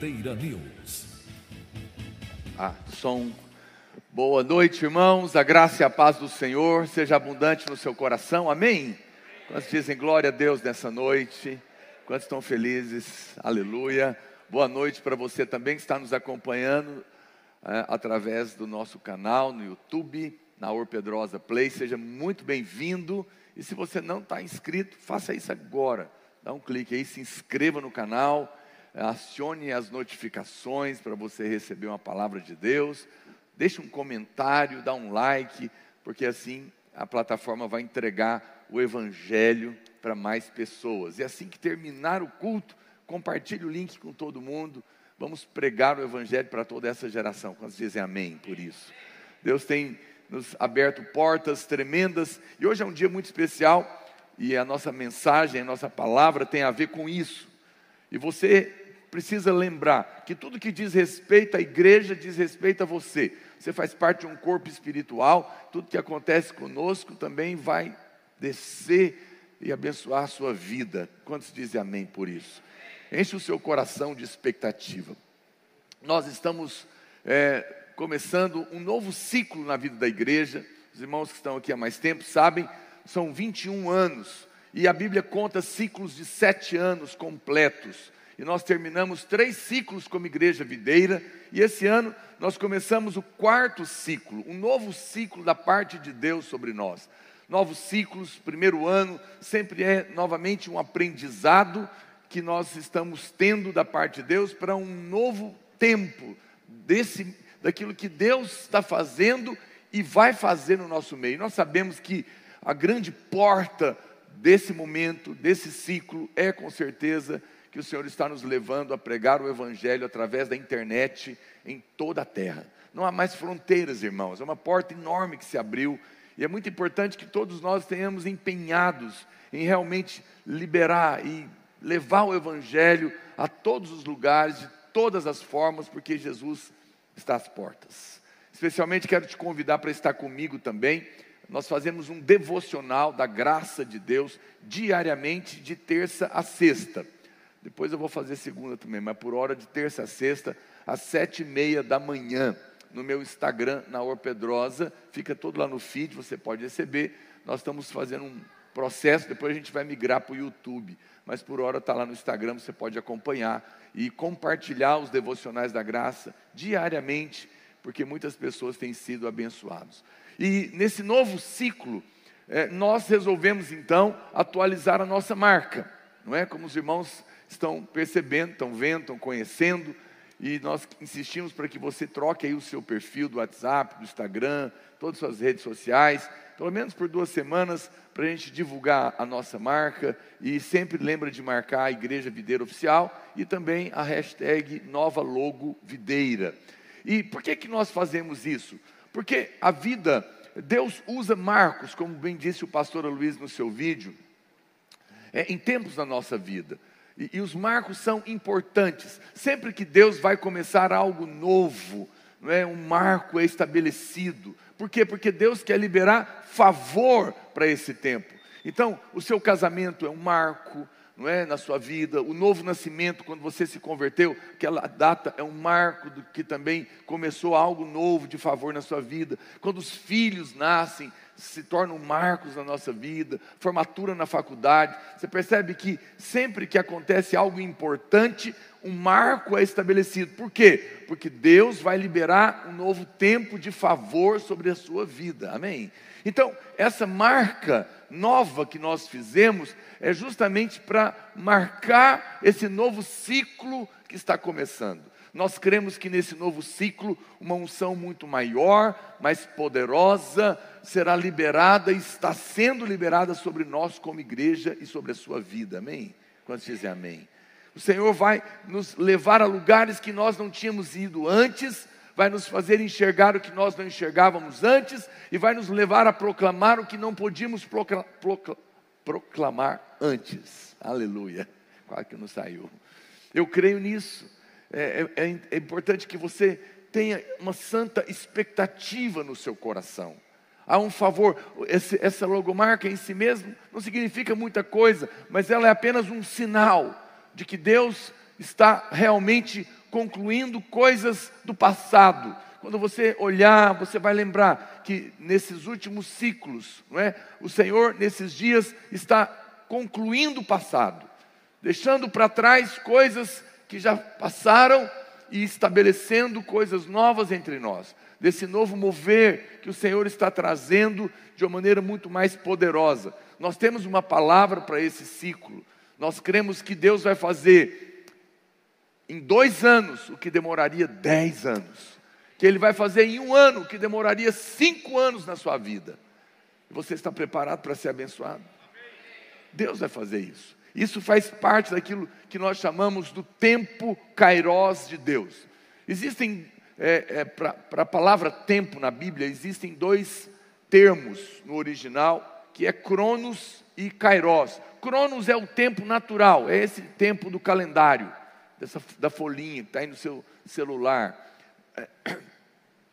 Videira News. Ah, som. Boa noite, irmãos. A graça e a paz do Senhor seja abundante no seu coração. Amém? Quantos dizem glória a Deus nessa noite? Quantos estão felizes? Aleluia. Boa noite para você também que está nos acompanhando é, através do nosso canal no YouTube, na Or Pedrosa Play. Seja muito bem-vindo. E se você não está inscrito, faça isso agora. Dá um clique aí, se inscreva no canal, acione as notificações para você receber uma palavra de Deus. Deixe um comentário, dá um like, porque assim a plataforma vai entregar o Evangelho para mais pessoas. E assim que terminar o culto, compartilhe o link com todo mundo. Vamos pregar o Evangelho para toda essa geração. Quantos dizem amém por isso? Deus tem nos aberto portas tremendas e hoje é um dia muito especial e a nossa mensagem, a nossa palavra tem a ver com isso. E você precisa lembrar que tudo que diz respeito à igreja diz respeito a você. Você faz parte de um corpo espiritual, tudo que acontece conosco também vai descer e abençoar a sua vida. Quantos dizem amém por isso? Enche o seu coração de expectativa. Nós estamos é, começando um novo ciclo na vida da igreja. Os irmãos que estão aqui há mais tempo sabem, são 21 anos. E a Bíblia conta ciclos de sete anos completos. E nós terminamos três ciclos como igreja videira. E esse ano nós começamos o quarto ciclo, um novo ciclo da parte de Deus sobre nós. Novos ciclos, primeiro ano, sempre é novamente um aprendizado que nós estamos tendo da parte de Deus para um novo tempo desse daquilo que Deus está fazendo e vai fazer no nosso meio. Nós sabemos que a grande porta desse momento, desse ciclo, é com certeza que o Senhor está nos levando a pregar o Evangelho através da internet em toda a terra. Não há mais fronteiras, irmãos, é uma porta enorme que se abriu e é muito importante que todos nós tenhamos empenhados em realmente liberar e levar o Evangelho a todos os lugares, de todas as formas, porque Jesus está às portas. Especialmente quero te convidar para estar comigo também. Nós fazemos um devocional da graça de Deus diariamente, de terça a sexta. Depois eu vou fazer segunda também, mas por hora de terça a sexta, às sete e meia da manhã, no meu Instagram, na Orpedrosa, fica todo lá no feed, você pode receber. Nós estamos fazendo um processo, depois a gente vai migrar para o YouTube mas por hora está lá no Instagram, você pode acompanhar e compartilhar os devocionais da graça diariamente, porque muitas pessoas têm sido abençoadas. E nesse novo ciclo, é, nós resolvemos então atualizar a nossa marca, não é? Como os irmãos estão percebendo, estão vendo, estão conhecendo, e nós insistimos para que você troque aí o seu perfil do WhatsApp, do Instagram, todas as suas redes sociais, pelo menos por duas semanas, para a gente divulgar a nossa marca e sempre lembra de marcar a Igreja Videira Oficial e também a hashtag Nova Logo Videira. E por que, que nós fazemos isso? Porque a vida, Deus usa marcos, como bem disse o pastor Luiz no seu vídeo, é, em tempos da nossa vida. E, e os marcos são importantes. Sempre que Deus vai começar algo novo, não é? um marco é estabelecido. Por quê? Porque Deus quer liberar favor para esse tempo. Então, o seu casamento é um marco, não é, na sua vida. O novo nascimento, quando você se converteu, aquela data é um marco do que também começou algo novo de favor na sua vida. Quando os filhos nascem, se tornam marcos na nossa vida, formatura na faculdade. Você percebe que sempre que acontece algo importante, um marco é estabelecido. Por quê? Porque Deus vai liberar um novo tempo de favor sobre a sua vida. Amém? Então, essa marca nova que nós fizemos é justamente para marcar esse novo ciclo que está começando. Nós cremos que nesse novo ciclo, uma unção muito maior, mais poderosa, será liberada e está sendo liberada sobre nós como igreja e sobre a sua vida. Amém? Quando dizem amém? O Senhor vai nos levar a lugares que nós não tínhamos ido antes, vai nos fazer enxergar o que nós não enxergávamos antes e vai nos levar a proclamar o que não podíamos procla procla proclamar antes. Aleluia. Quase que não saiu. Eu creio nisso. É, é, é, é importante que você tenha uma santa expectativa no seu coração. Há um favor, esse, essa logomarca em si mesmo não significa muita coisa, mas ela é apenas um sinal de que Deus está realmente concluindo coisas do passado. Quando você olhar, você vai lembrar que nesses últimos ciclos, não é? O Senhor nesses dias está concluindo o passado, deixando para trás coisas que já passaram e estabelecendo coisas novas entre nós. Desse novo mover que o Senhor está trazendo de uma maneira muito mais poderosa. Nós temos uma palavra para esse ciclo. Nós cremos que Deus vai fazer em dois anos o que demoraria dez anos. Que Ele vai fazer em um ano o que demoraria cinco anos na sua vida. Você está preparado para ser abençoado? Deus vai fazer isso. Isso faz parte daquilo que nós chamamos do tempo kairós de Deus. Existem, é, é, para a palavra tempo na Bíblia, existem dois termos no original que é Cronos e Kairos. Cronos é o tempo natural, é esse tempo do calendário, dessa, da folhinha que está aí no seu celular. É,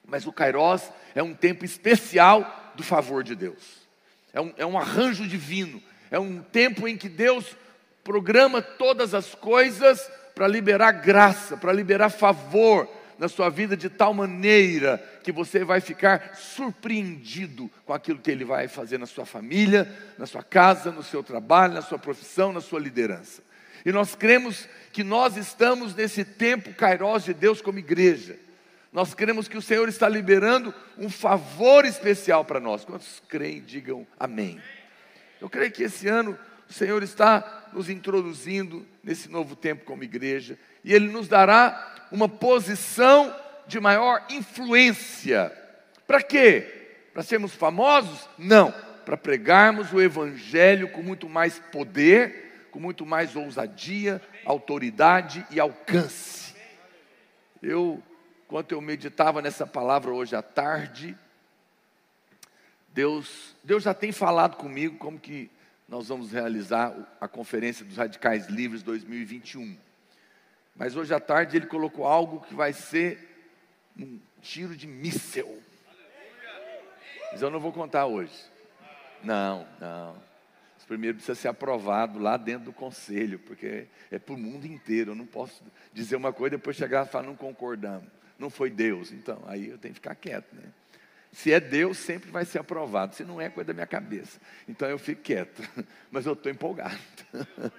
mas o Kairos é um tempo especial do favor de Deus. É um, é um arranjo divino. É um tempo em que Deus programa todas as coisas para liberar graça, para liberar favor, na sua vida de tal maneira que você vai ficar surpreendido com aquilo que Ele vai fazer na sua família, na sua casa, no seu trabalho, na sua profissão, na sua liderança. E nós cremos que nós estamos nesse tempo kairós de Deus como igreja. Nós cremos que o Senhor está liberando um favor especial para nós. Quantos creem, digam amém. Eu creio que esse ano o Senhor está nos introduzindo nesse novo tempo como igreja, e Ele nos dará uma posição de maior influência. Para quê? Para sermos famosos? Não, para pregarmos o Evangelho com muito mais poder, com muito mais ousadia, autoridade e alcance. Eu, enquanto eu meditava nessa palavra hoje à tarde, Deus, Deus já tem falado comigo como que nós vamos realizar a Conferência dos Radicais Livres 2021. Mas hoje à tarde ele colocou algo que vai ser um tiro de míssel. Mas eu não vou contar hoje. Não, não. Primeiro precisa ser aprovado lá dentro do conselho, porque é para o mundo inteiro. Eu não posso dizer uma coisa e depois chegar e falar, não concordamos. Não foi Deus. Então, aí eu tenho que ficar quieto, né? Se é Deus, sempre vai ser aprovado. Se não é, coisa da minha cabeça. Então eu fico quieto. Mas eu estou empolgado.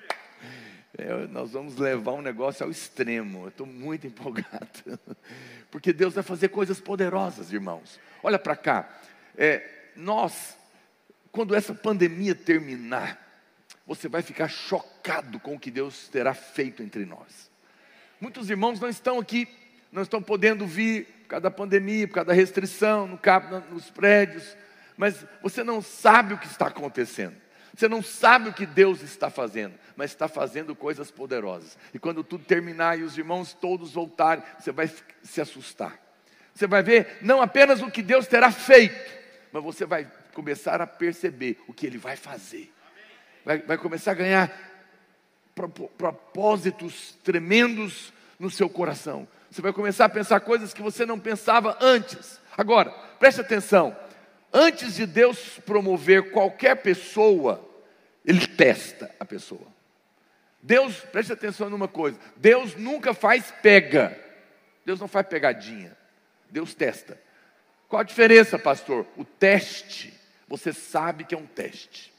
É, nós vamos levar um negócio ao extremo. Eu estou muito empolgado. Porque Deus vai fazer coisas poderosas, irmãos. Olha para cá. É, nós, quando essa pandemia terminar, você vai ficar chocado com o que Deus terá feito entre nós. Muitos irmãos não estão aqui, não estão podendo vir por causa da pandemia, por causa da restrição no, nos prédios, mas você não sabe o que está acontecendo. Você não sabe o que Deus está fazendo, mas está fazendo coisas poderosas. E quando tudo terminar e os irmãos todos voltarem, você vai se assustar. Você vai ver não apenas o que Deus terá feito, mas você vai começar a perceber o que Ele vai fazer. Vai, vai começar a ganhar propósitos tremendos no seu coração. Você vai começar a pensar coisas que você não pensava antes. Agora, preste atenção. Antes de Deus promover qualquer pessoa, ele testa a pessoa. Deus, preste atenção numa coisa: Deus nunca faz pega, Deus não faz pegadinha, Deus testa. Qual a diferença, pastor? O teste, você sabe que é um teste,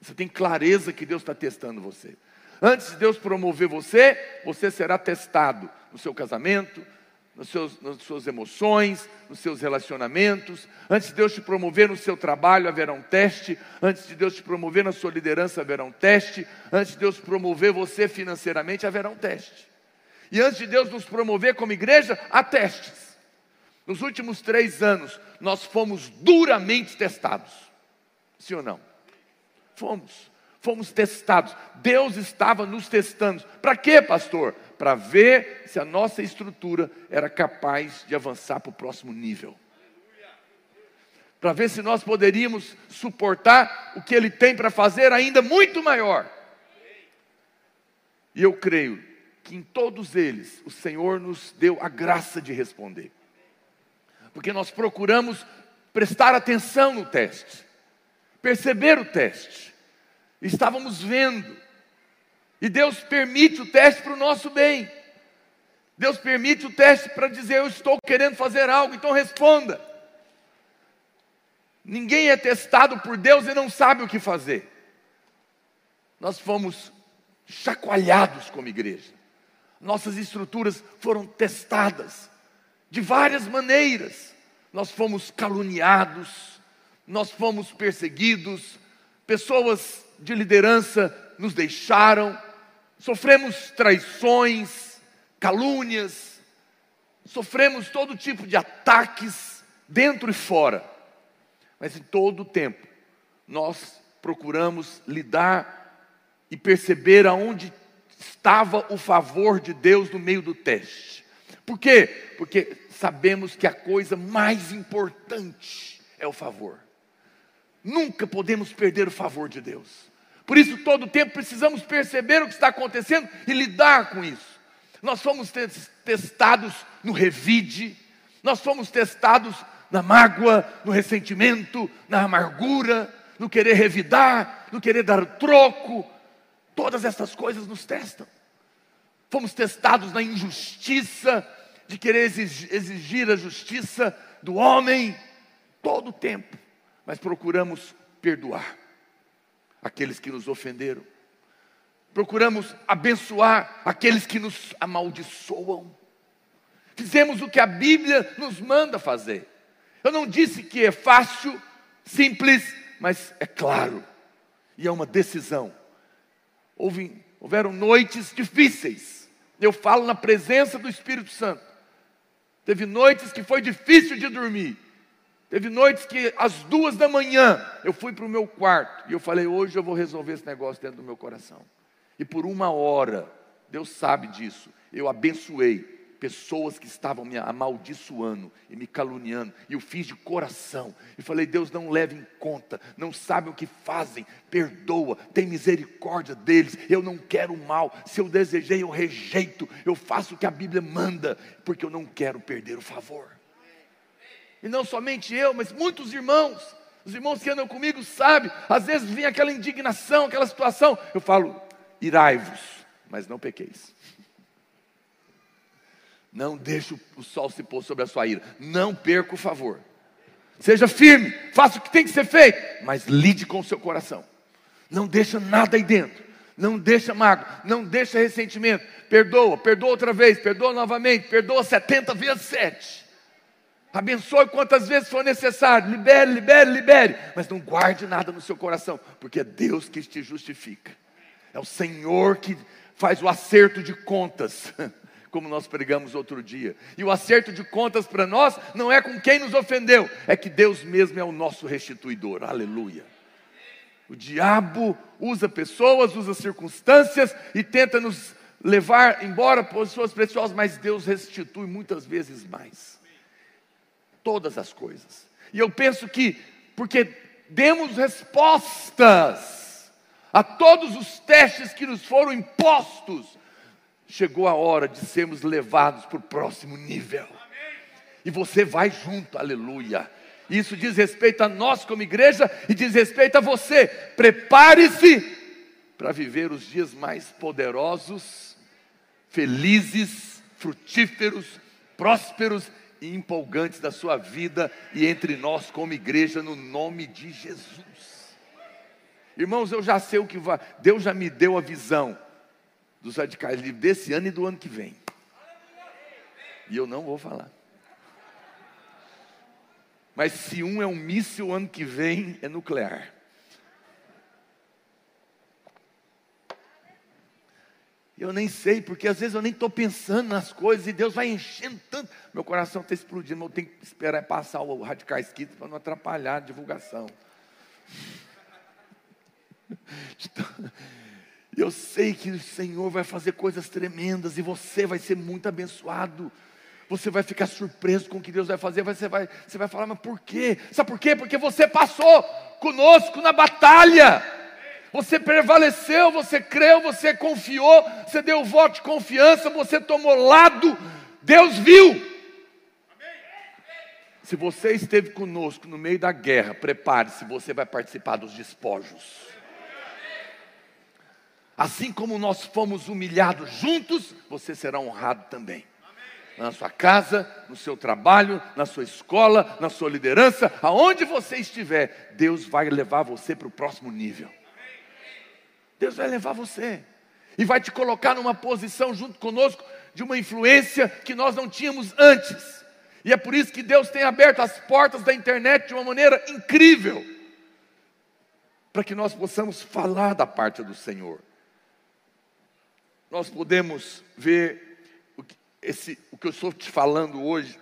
você tem clareza que Deus está testando você. Antes de Deus promover você, você será testado no seu casamento, nos seus, nas suas emoções, nos seus relacionamentos. Antes de Deus te promover no seu trabalho, haverá um teste. Antes de Deus te promover na sua liderança, haverá um teste. Antes de Deus promover você financeiramente, haverá um teste. E antes de Deus nos promover como igreja, há testes. Nos últimos três anos, nós fomos duramente testados. Sim ou não? Fomos. Fomos testados. Deus estava nos testando. Para quê, pastor? para ver se a nossa estrutura era capaz de avançar para o próximo nível. Para ver se nós poderíamos suportar o que Ele tem para fazer ainda muito maior. E eu creio que em todos eles o Senhor nos deu a graça de responder. Porque nós procuramos prestar atenção no teste, perceber o teste. Estávamos vendo e Deus permite o teste para o nosso bem. Deus permite o teste para dizer: Eu estou querendo fazer algo, então responda. Ninguém é testado por Deus e não sabe o que fazer. Nós fomos chacoalhados como igreja. Nossas estruturas foram testadas de várias maneiras. Nós fomos caluniados, nós fomos perseguidos, pessoas de liderança nos deixaram, sofremos traições, calúnias, sofremos todo tipo de ataques dentro e fora. Mas em todo o tempo nós procuramos lidar e perceber aonde estava o favor de Deus no meio do teste. Por quê? Porque sabemos que a coisa mais importante é o favor. Nunca podemos perder o favor de Deus. Por isso, todo o tempo precisamos perceber o que está acontecendo e lidar com isso. Nós fomos testados no revide, nós fomos testados na mágoa, no ressentimento, na amargura, no querer revidar, no querer dar troco. Todas essas coisas nos testam. Fomos testados na injustiça, de querer exigir a justiça do homem, todo o tempo, mas procuramos perdoar aqueles que nos ofenderam, procuramos abençoar aqueles que nos amaldiçoam. Fizemos o que a Bíblia nos manda fazer. Eu não disse que é fácil, simples, mas é claro, e é uma decisão. Houve, houveram noites difíceis, eu falo na presença do Espírito Santo. Teve noites que foi difícil de dormir. Teve noites que às duas da manhã eu fui para o meu quarto e eu falei: hoje eu vou resolver esse negócio dentro do meu coração. E por uma hora, Deus sabe disso, eu abençoei pessoas que estavam me amaldiçoando e me caluniando, e eu fiz de coração, e falei: Deus, não leve em conta, não sabem o que fazem, perdoa, tem misericórdia deles, eu não quero mal, se eu desejei, eu rejeito, eu faço o que a Bíblia manda, porque eu não quero perder o favor. E não somente eu, mas muitos irmãos, os irmãos que andam comigo sabem, às vezes vem aquela indignação, aquela situação, eu falo: irai-vos, mas não pequeis. Não deixe o sol se pôr sobre a sua ira. Não perca o favor. Seja firme, faça o que tem que ser feito, mas lide com o seu coração. Não deixa nada aí dentro. Não deixa mágoa, não deixa ressentimento. Perdoa, perdoa outra vez, perdoa novamente, perdoa 70 vezes 7. Abençoe quantas vezes for necessário. Libere, libere, libere. Mas não guarde nada no seu coração, porque é Deus que te justifica. É o Senhor que faz o acerto de contas. como nós pregamos outro dia. E o acerto de contas para nós não é com quem nos ofendeu, é que Deus mesmo é o nosso restituidor. Aleluia. O diabo usa pessoas, usa circunstâncias e tenta nos levar embora pessoas preciosas, mas Deus restitui muitas vezes mais. Todas as coisas. E eu penso que, porque demos respostas a todos os testes que nos foram impostos, chegou a hora de sermos levados para o próximo nível. E você vai junto, aleluia. Isso diz respeito a nós como igreja e diz respeito a você. Prepare-se para viver os dias mais poderosos, felizes, frutíferos, prósperos e empolgantes da sua vida e entre nós como igreja, no nome de Jesus. Irmãos, eu já sei o que vai, Deus já me deu a visão dos radicais livres desse ano e do ano que vem. E eu não vou falar. Mas se um é um míssil, ano que vem é nuclear. Eu nem sei, porque às vezes eu nem estou pensando nas coisas e Deus vai enchendo tanto. Meu coração está explodindo, mas eu tenho que esperar passar o Radicais Kids para não atrapalhar a divulgação. Eu sei que o Senhor vai fazer coisas tremendas e você vai ser muito abençoado. Você vai ficar surpreso com o que Deus vai fazer. Você vai, você vai falar, mas por quê? Sabe por quê? Porque você passou conosco na batalha. Você prevaleceu, você creu, você confiou, você deu voto de confiança, você tomou lado. Deus viu. Se você esteve conosco no meio da guerra, prepare-se, você vai participar dos despojos. Assim como nós fomos humilhados juntos, você será honrado também. na sua casa, no seu trabalho, na sua escola, na sua liderança, aonde você estiver, Deus vai levar você para o próximo nível. Deus vai levar você e vai te colocar numa posição junto conosco de uma influência que nós não tínhamos antes. E é por isso que Deus tem aberto as portas da internet de uma maneira incrível, para que nós possamos falar da parte do Senhor. Nós podemos ver o que, esse, o que eu estou te falando hoje,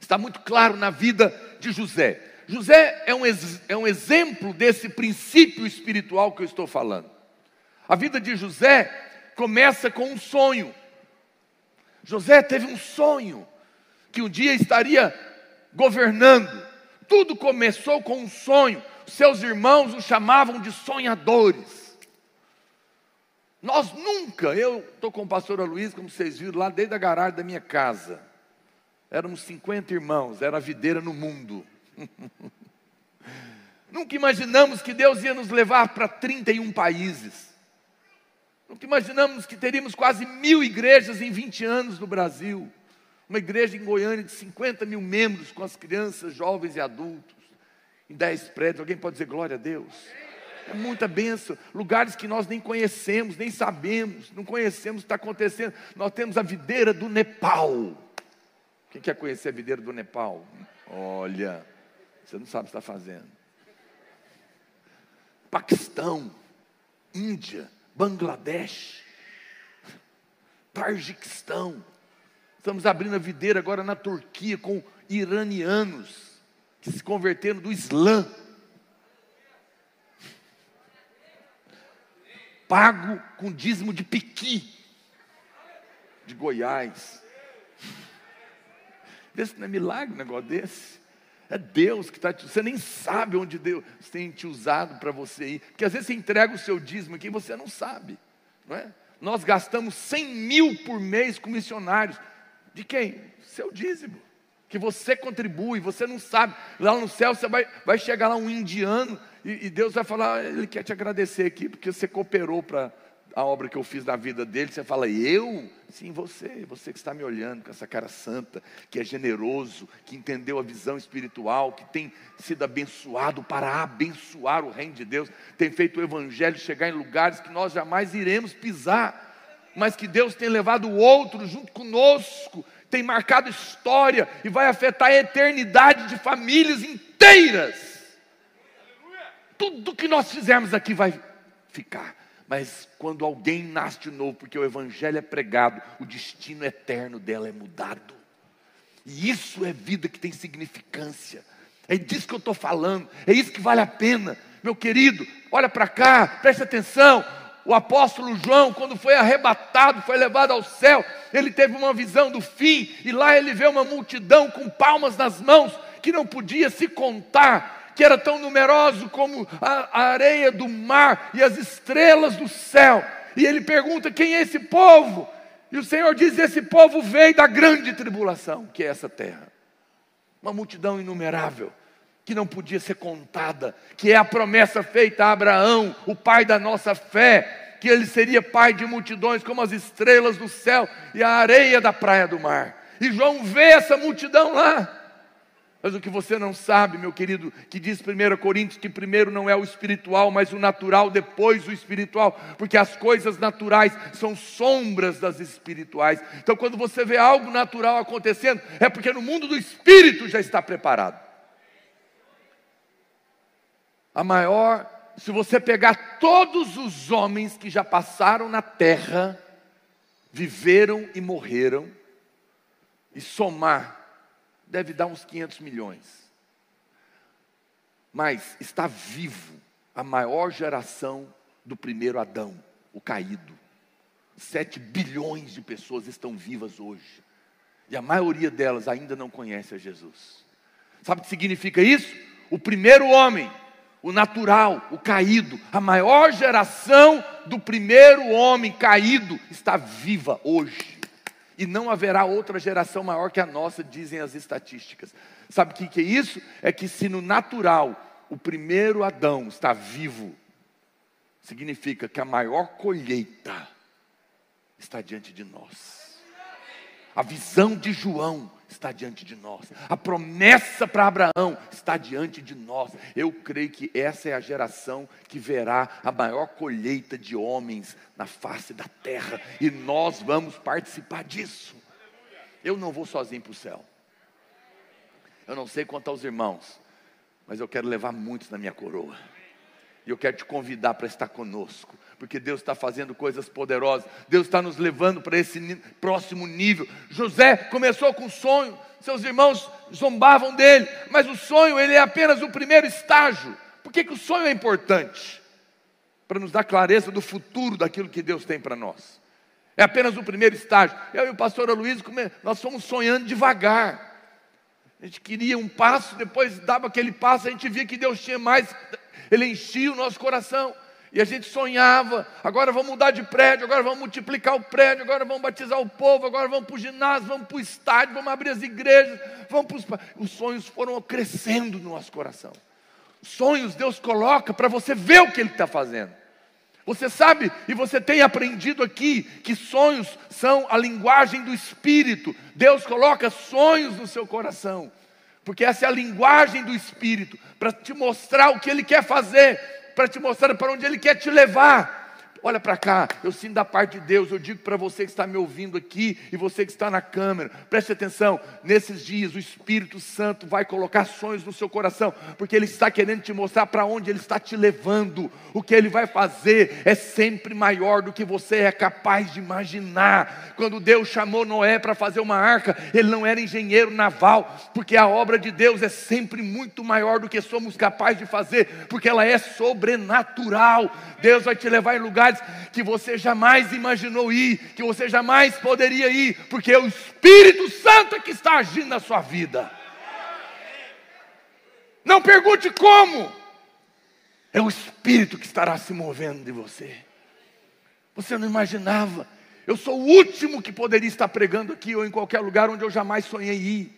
está muito claro na vida de José. José é um, é um exemplo desse princípio espiritual que eu estou falando. A vida de José começa com um sonho. José teve um sonho que um dia estaria governando. Tudo começou com um sonho. Seus irmãos o chamavam de sonhadores. Nós nunca, eu estou com o pastor Luiz, como vocês viram, lá desde a garagem da minha casa. Éramos 50 irmãos, era a videira no mundo. nunca imaginamos que Deus ia nos levar para 31 países. Nunca imaginamos que teríamos quase mil igrejas em 20 anos no Brasil. Uma igreja em Goiânia de 50 mil membros, com as crianças, jovens e adultos, em 10 prédios. Alguém pode dizer glória a Deus? É muita benção. Lugares que nós nem conhecemos, nem sabemos, não conhecemos o que está acontecendo. Nós temos a videira do Nepal. Quem quer conhecer a videira do Nepal? Olha, você não sabe o que está fazendo. Paquistão, Índia, Bangladesh, Tarjiquistão. Estamos abrindo a videira agora na Turquia com iranianos que se converteram do Islã. Pago com dízimo de piqui, de Goiás. Vê se não é milagre um negócio desse. É Deus que está te. Você nem sabe onde Deus tem te usado para você ir. Porque às vezes você entrega o seu dízimo aqui e você não sabe. Não é? Nós gastamos 100 mil por mês com missionários. De quem? Seu dízimo. Que você contribui, você não sabe. Lá no céu você vai, vai chegar lá um indiano e, e Deus vai falar: Ele quer te agradecer aqui porque você cooperou para a obra que eu fiz na vida dele, você fala, eu? Sim, você, você que está me olhando com essa cara santa, que é generoso, que entendeu a visão espiritual, que tem sido abençoado para abençoar o reino de Deus, tem feito o evangelho chegar em lugares que nós jamais iremos pisar, mas que Deus tem levado o outro junto conosco, tem marcado história e vai afetar a eternidade de famílias inteiras. Tudo que nós fizermos aqui vai ficar mas quando alguém nasce de novo, porque o Evangelho é pregado, o destino eterno dela é mudado. E isso é vida que tem significância. É disso que eu estou falando, é isso que vale a pena. Meu querido, olha para cá, preste atenção. O apóstolo João, quando foi arrebatado, foi levado ao céu, ele teve uma visão do fim, e lá ele vê uma multidão com palmas nas mãos, que não podia se contar, que era tão numeroso como a, areia do mar e as estrelas do céu. E ele pergunta: quem é esse povo? E o Senhor diz: esse povo veio da grande tribulação, que é essa terra. Uma multidão inumerável, que não podia ser contada, que é a promessa feita a Abraão, o pai da nossa fé, que ele seria pai de multidões como as estrelas do céu e a areia da praia do mar. E João vê essa multidão lá. Mas o que você não sabe, meu querido, que diz 1 Coríntios que primeiro não é o espiritual, mas o natural, depois o espiritual, porque as coisas naturais são sombras das espirituais. Então, quando você vê algo natural acontecendo, é porque no mundo do espírito já está preparado. A maior, se você pegar todos os homens que já passaram na terra, viveram e morreram, e somar deve dar uns 500 milhões. Mas está vivo a maior geração do primeiro Adão, o caído. Sete bilhões de pessoas estão vivas hoje. E a maioria delas ainda não conhece a Jesus. Sabe o que significa isso? O primeiro homem, o natural, o caído, a maior geração do primeiro homem caído está viva hoje e não haverá outra geração maior que a nossa, dizem as estatísticas. Sabe o que, é isso? É que se no natural o primeiro Adão está vivo, significa que a maior colheita está diante de nós. A visão de João está diante de nós. A promessa para Abraão está diante de nós. Eu creio que essa é a geração que verá a maior colheita de homens na face da terra e nós vamos participar disso. Eu não vou sozinho para o céu. Eu não sei quanto aos irmãos, mas eu quero levar muitos na minha coroa. E eu quero te convidar para estar conosco, porque Deus está fazendo coisas poderosas, Deus está nos levando para esse próximo nível. José começou com um sonho, seus irmãos zombavam dele, mas o sonho ele é apenas o primeiro estágio. Por que, que o sonho é importante? Para nos dar clareza do futuro daquilo que Deus tem para nós. É apenas o primeiro estágio. Eu e o pastor Luiz, nós fomos sonhando devagar. A gente queria um passo, depois dava aquele passo, a gente via que Deus tinha mais ele enchia o nosso coração. E a gente sonhava, agora vamos mudar de prédio, agora vamos multiplicar o prédio, agora vamos batizar o povo, agora vamos para o ginásio, vamos para o estádio, vamos abrir as igrejas, vamos para os... os sonhos foram crescendo no nosso coração. Sonhos Deus coloca para você ver o que Ele está fazendo. Você sabe e você tem aprendido aqui que sonhos são a linguagem do Espírito. Deus coloca sonhos no seu coração porque essa é a linguagem do Espírito, para te mostrar o que Ele quer fazer, para te mostrar para onde Ele quer te levar. Olha para cá, eu sinto da parte de Deus, eu digo para você que está me ouvindo aqui e você que está na câmera, preste atenção, nesses dias o Espírito Santo vai colocar sonhos no seu coração, porque Ele está querendo te mostrar para onde Ele está te levando, o que Ele vai fazer é sempre maior do que você é capaz de imaginar. Quando Deus chamou Noé para fazer uma arca, ele não era engenheiro naval, porque a obra de Deus é sempre muito maior do que somos capazes de fazer, porque ela é sobrenatural. Deus vai te levar em lugares que você jamais imaginou ir, que você jamais poderia ir, porque é o Espírito Santo que está agindo na sua vida. Não pergunte como, é o Espírito que estará se movendo de você. Você não imaginava. Eu sou o último que poderia estar pregando aqui ou em qualquer lugar onde eu jamais sonhei ir.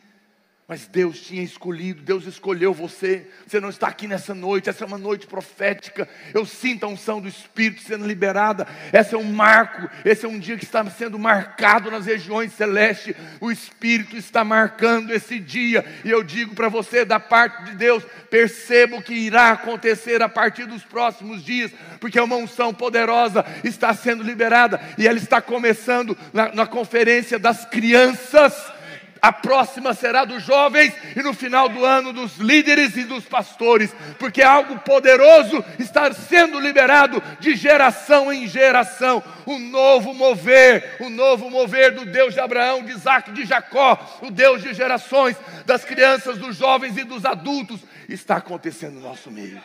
Mas Deus tinha escolhido, Deus escolheu você. Você não está aqui nessa noite, essa é uma noite profética. Eu sinto a unção do Espírito sendo liberada. Esse é um marco, esse é um dia que está sendo marcado nas regiões celestes. O Espírito está marcando esse dia. E eu digo para você, da parte de Deus, perceba o que irá acontecer a partir dos próximos dias, porque uma unção poderosa está sendo liberada e ela está começando na, na conferência das crianças a próxima será dos jovens e no final do ano dos líderes e dos pastores, porque algo poderoso está sendo liberado de geração em geração. Um novo mover, o novo mover do Deus de Abraão, de Isaac, de Jacó, o Deus de gerações, das crianças, dos jovens e dos adultos, está acontecendo no nosso meio.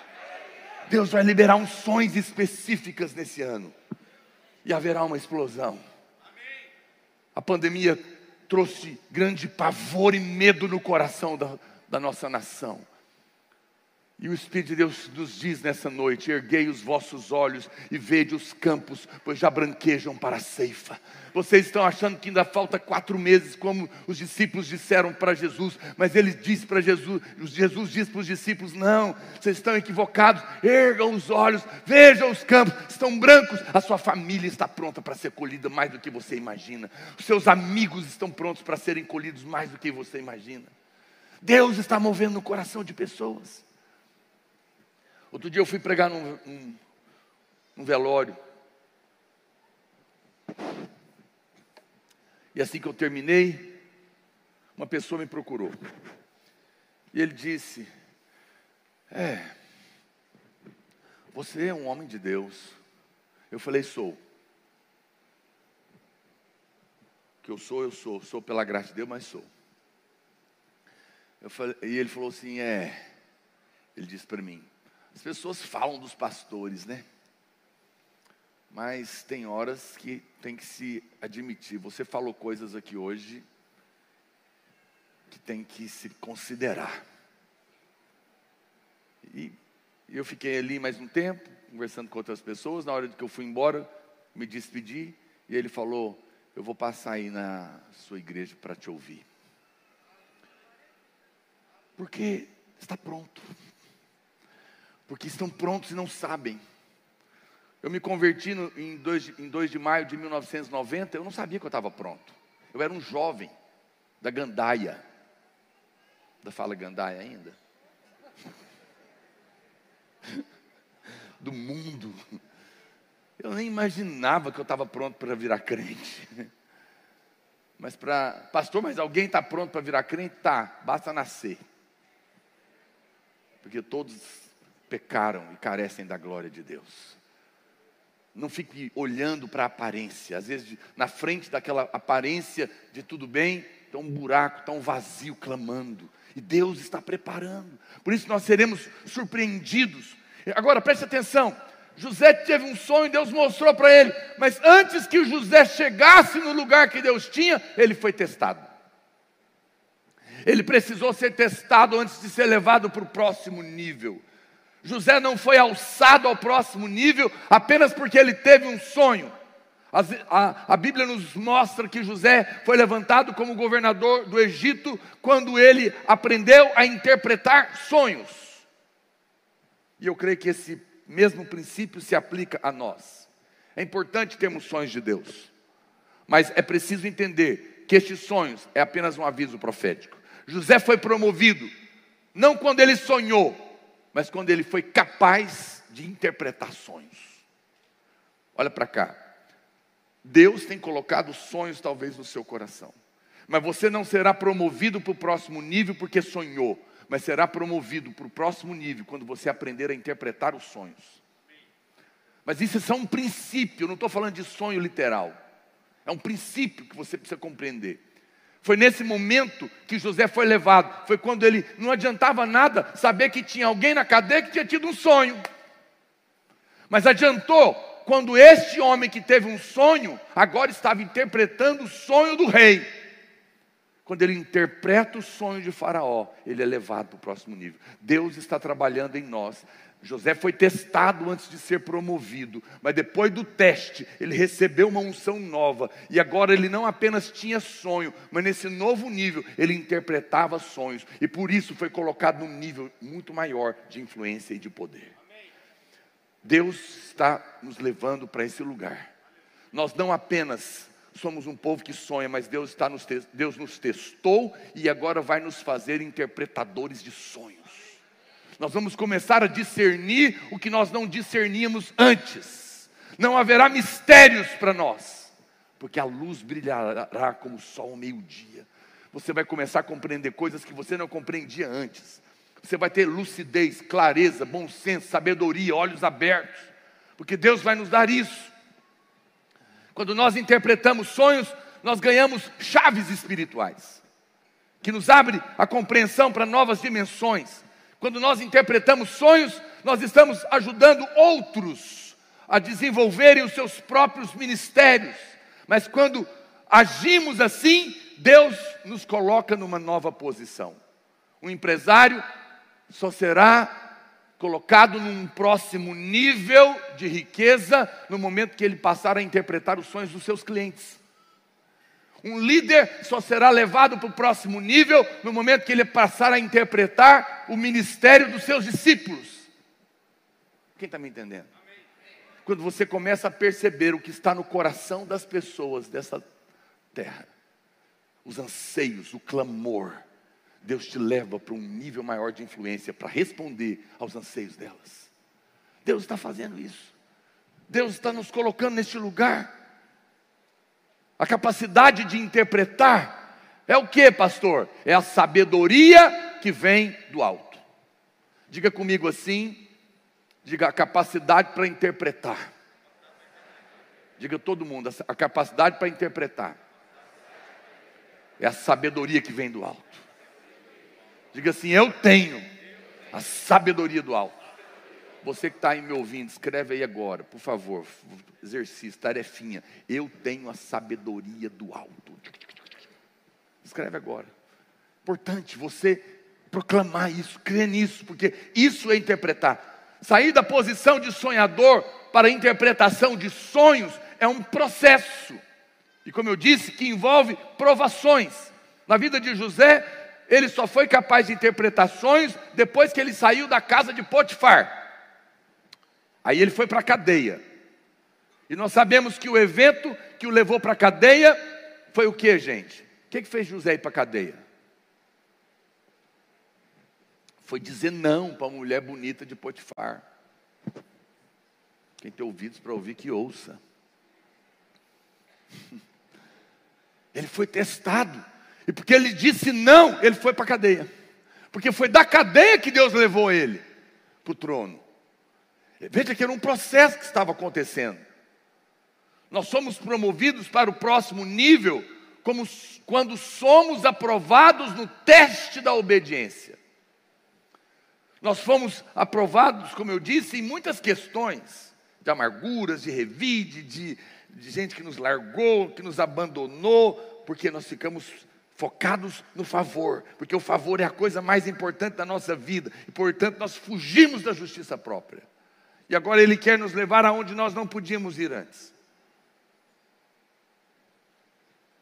Deus vai liberar unções específicas nesse ano e haverá uma explosão. A pandemia trouxe grande pavor e medo no coração da, da nossa nação. E o Espírito de Deus nos diz nessa noite: erguei os vossos olhos e vede os campos, pois já branquejam para a ceifa. Vocês estão achando que ainda falta quatro meses, como os discípulos disseram para Jesus, mas ele disse para Jesus, Jesus disse para os discípulos: não, vocês estão equivocados, ergam os olhos, vejam os campos, estão brancos, a sua família está pronta para ser colhida mais do que você imagina, os seus amigos estão prontos para serem colhidos mais do que você imagina. Deus está movendo no coração de pessoas. Outro dia eu fui pregar num, num, num velório. E assim que eu terminei, uma pessoa me procurou. E ele disse: É, você é um homem de Deus. Eu falei: Sou. Que eu sou, eu sou. Sou pela graça de Deus, mas sou. Falei, e ele falou assim: É. Ele disse para mim: as pessoas falam dos pastores, né? Mas tem horas que tem que se admitir. Você falou coisas aqui hoje que tem que se considerar. E eu fiquei ali mais um tempo, conversando com outras pessoas. Na hora que eu fui embora, me despedi. E ele falou: Eu vou passar aí na sua igreja para te ouvir. Porque está pronto porque estão prontos e não sabem. Eu me converti no, em, 2, em 2 de maio de 1990, eu não sabia que eu estava pronto. Eu era um jovem da gandaia. Da fala gandaia ainda? Do mundo. Eu nem imaginava que eu estava pronto para virar crente. Mas para, pastor, mas alguém está pronto para virar crente? Tá, basta nascer. Porque todos pecaram e carecem da glória de Deus. Não fique olhando para a aparência. Às vezes, na frente daquela aparência de tudo bem, está um buraco, está um vazio clamando. E Deus está preparando. Por isso nós seremos surpreendidos. Agora preste atenção: José teve um sonho, Deus mostrou para ele, mas antes que José chegasse no lugar que Deus tinha, ele foi testado. Ele precisou ser testado antes de ser levado para o próximo nível. José não foi alçado ao próximo nível apenas porque ele teve um sonho. A, a, a, Bíblia nos mostra que José foi levantado como governador do Egito quando ele aprendeu a interpretar sonhos. E eu creio que esse mesmo princípio se aplica a nós. É importante termos sonhos de Deus, mas é preciso entender que estes sonhos é apenas um aviso profético. José foi promovido, não quando ele sonhou, mas quando ele foi capaz de interpretar sonhos. Olha para cá. Deus tem colocado sonhos talvez no seu coração, mas você não será promovido para o próximo nível porque sonhou, mas será promovido para o próximo nível quando você aprender a interpretar os sonhos. Mas isso é só um princípio, eu não estou falando de sonho literal. É um princípio que você precisa compreender. Foi nesse momento que José foi levado. Foi quando ele não adiantava nada saber que tinha alguém na cadeia que tinha tido um sonho. Mas adiantou quando este homem que teve um sonho agora estava interpretando o sonho do rei. Quando ele interpreta o sonho de Faraó, ele é levado para o próximo nível. Deus está trabalhando em nós. José foi testado antes de ser promovido, mas depois do teste, ele recebeu uma unção nova, e agora ele não apenas tinha sonho, mas nesse novo nível, ele interpretava sonhos, e por isso foi colocado num nível muito maior de influência e de poder. Deus está nos levando para esse lugar. Nós não apenas somos um povo que sonha, mas Deus, está nos Deus nos testou e agora vai nos fazer interpretadores de sonhos. Nós vamos começar a discernir o que nós não discerníamos antes. Não haverá mistérios para nós, porque a luz brilhará como o sol ao meio-dia. Você vai começar a compreender coisas que você não compreendia antes. Você vai ter lucidez, clareza, bom senso, sabedoria, olhos abertos, porque Deus vai nos dar isso. Quando nós interpretamos sonhos, nós ganhamos chaves espirituais, que nos abre a compreensão para novas dimensões. Quando nós interpretamos sonhos, nós estamos ajudando outros a desenvolverem os seus próprios ministérios. Mas quando agimos assim, Deus nos coloca numa nova posição. Um empresário só será colocado num próximo nível de riqueza no momento que ele passar a interpretar os sonhos dos seus clientes. Um líder só será levado para o próximo nível no momento que ele passar a interpretar o ministério dos seus discípulos. Quem está me entendendo? Quando você começa a perceber o que está no coração das pessoas dessa terra, os anseios, o clamor, Deus te leva para um nível maior de influência para responder aos anseios delas. Deus está fazendo isso. Deus está nos colocando neste lugar. A capacidade de interpretar é o que, pastor? É a sabedoria que vem do alto. Diga comigo assim, diga a capacidade para interpretar. Diga todo mundo, a capacidade para interpretar. É a sabedoria que vem do alto. Diga assim: Eu tenho a sabedoria do alto. Você que está aí me ouvindo, escreve aí agora, por favor. Exercício, tarefinha. Eu tenho a sabedoria do alto. Escreve agora. Importante você proclamar isso, crer nisso, porque isso é interpretar. Sair da posição de sonhador para a interpretação de sonhos é um processo. E como eu disse, que envolve provações. Na vida de José, ele só foi capaz de interpretações depois que ele saiu da casa de Potifar. Aí ele foi para a cadeia. E nós sabemos que o evento que o levou para a cadeia foi o que, gente? O que, que fez José ir para a cadeia? Foi dizer não para a mulher bonita de Potifar. Quem tem ouvidos para ouvir, que ouça. Ele foi testado. E porque ele disse não, ele foi para a cadeia. Porque foi da cadeia que Deus levou ele para o trono. Veja que era um processo que estava acontecendo. Nós somos promovidos para o próximo nível como quando somos aprovados no teste da obediência. Nós fomos aprovados, como eu disse, em muitas questões de amarguras, de revide, de, de gente que nos largou, que nos abandonou, porque nós ficamos focados no favor, porque o favor é a coisa mais importante da nossa vida, e portanto nós fugimos da justiça própria. E agora Ele quer nos levar aonde nós não podíamos ir antes.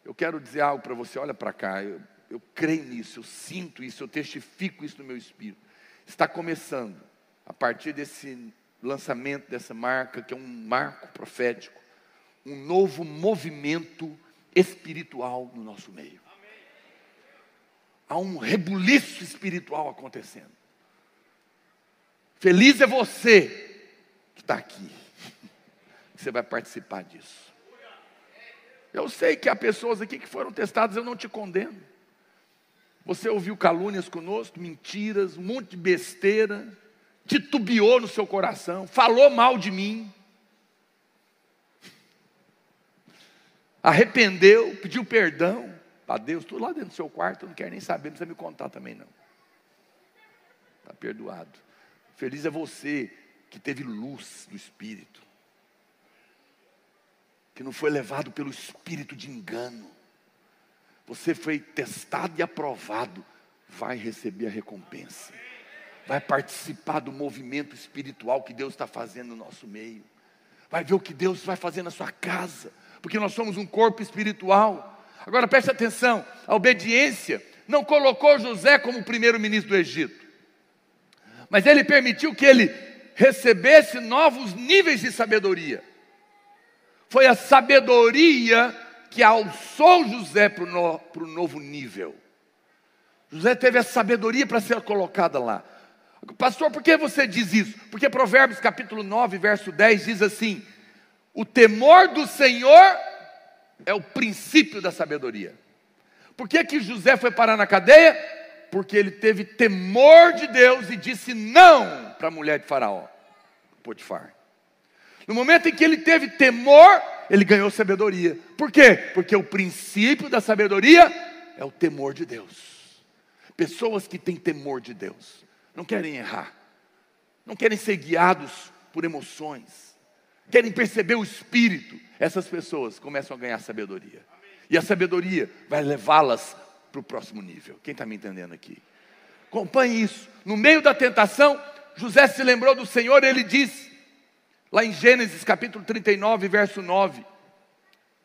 Eu quero dizer algo para você, olha para cá, eu, eu creio nisso, eu sinto isso, eu testifico isso no meu espírito. Está começando, a partir desse lançamento dessa marca, que é um marco profético, um novo movimento espiritual no nosso meio. Há um rebuliço espiritual acontecendo. Feliz é você está aqui. Você vai participar disso. Eu sei que há pessoas aqui que foram testadas, eu não te condeno. Você ouviu calúnias conosco, mentiras, um monte de besteira, titubeou no seu coração, falou mal de mim, arrependeu, pediu perdão para Deus, tudo lá dentro do seu quarto, não quero nem saber, não precisa me contar também não. Está perdoado. Feliz é você que teve luz do Espírito que não foi levado pelo espírito de engano. Você foi testado e aprovado, vai receber a recompensa. Vai participar do movimento espiritual que Deus está fazendo no nosso meio. Vai ver o que Deus vai fazer na sua casa, porque nós somos um corpo espiritual. Agora preste atenção: a obediência não colocou José como primeiro-ministro do Egito, mas ele permitiu que ele recebesse novos níveis de sabedoria. Foi a sabedoria que alçou José para o no, novo nível. José teve a sabedoria para ser colocada lá. Pastor, por que você diz isso? Porque Provérbios capítulo 9, verso 10 diz assim: O temor do Senhor é o princípio da sabedoria. Por que, que José foi parar na cadeia? Porque ele teve temor de Deus e disse não para a mulher de Faraó, Potifar. No momento em que ele teve temor, ele ganhou sabedoria. Por quê? Porque o princípio da sabedoria é o temor de Deus. Pessoas que têm temor de Deus não querem errar, não querem ser guiados por emoções, querem perceber o espírito. Essas pessoas começam a ganhar sabedoria, e a sabedoria vai levá-las para o próximo nível. Quem está me entendendo aqui? Acompanhe isso. No meio da tentação, José se lembrou do Senhor ele disse: Lá em Gênesis capítulo 39, verso 9.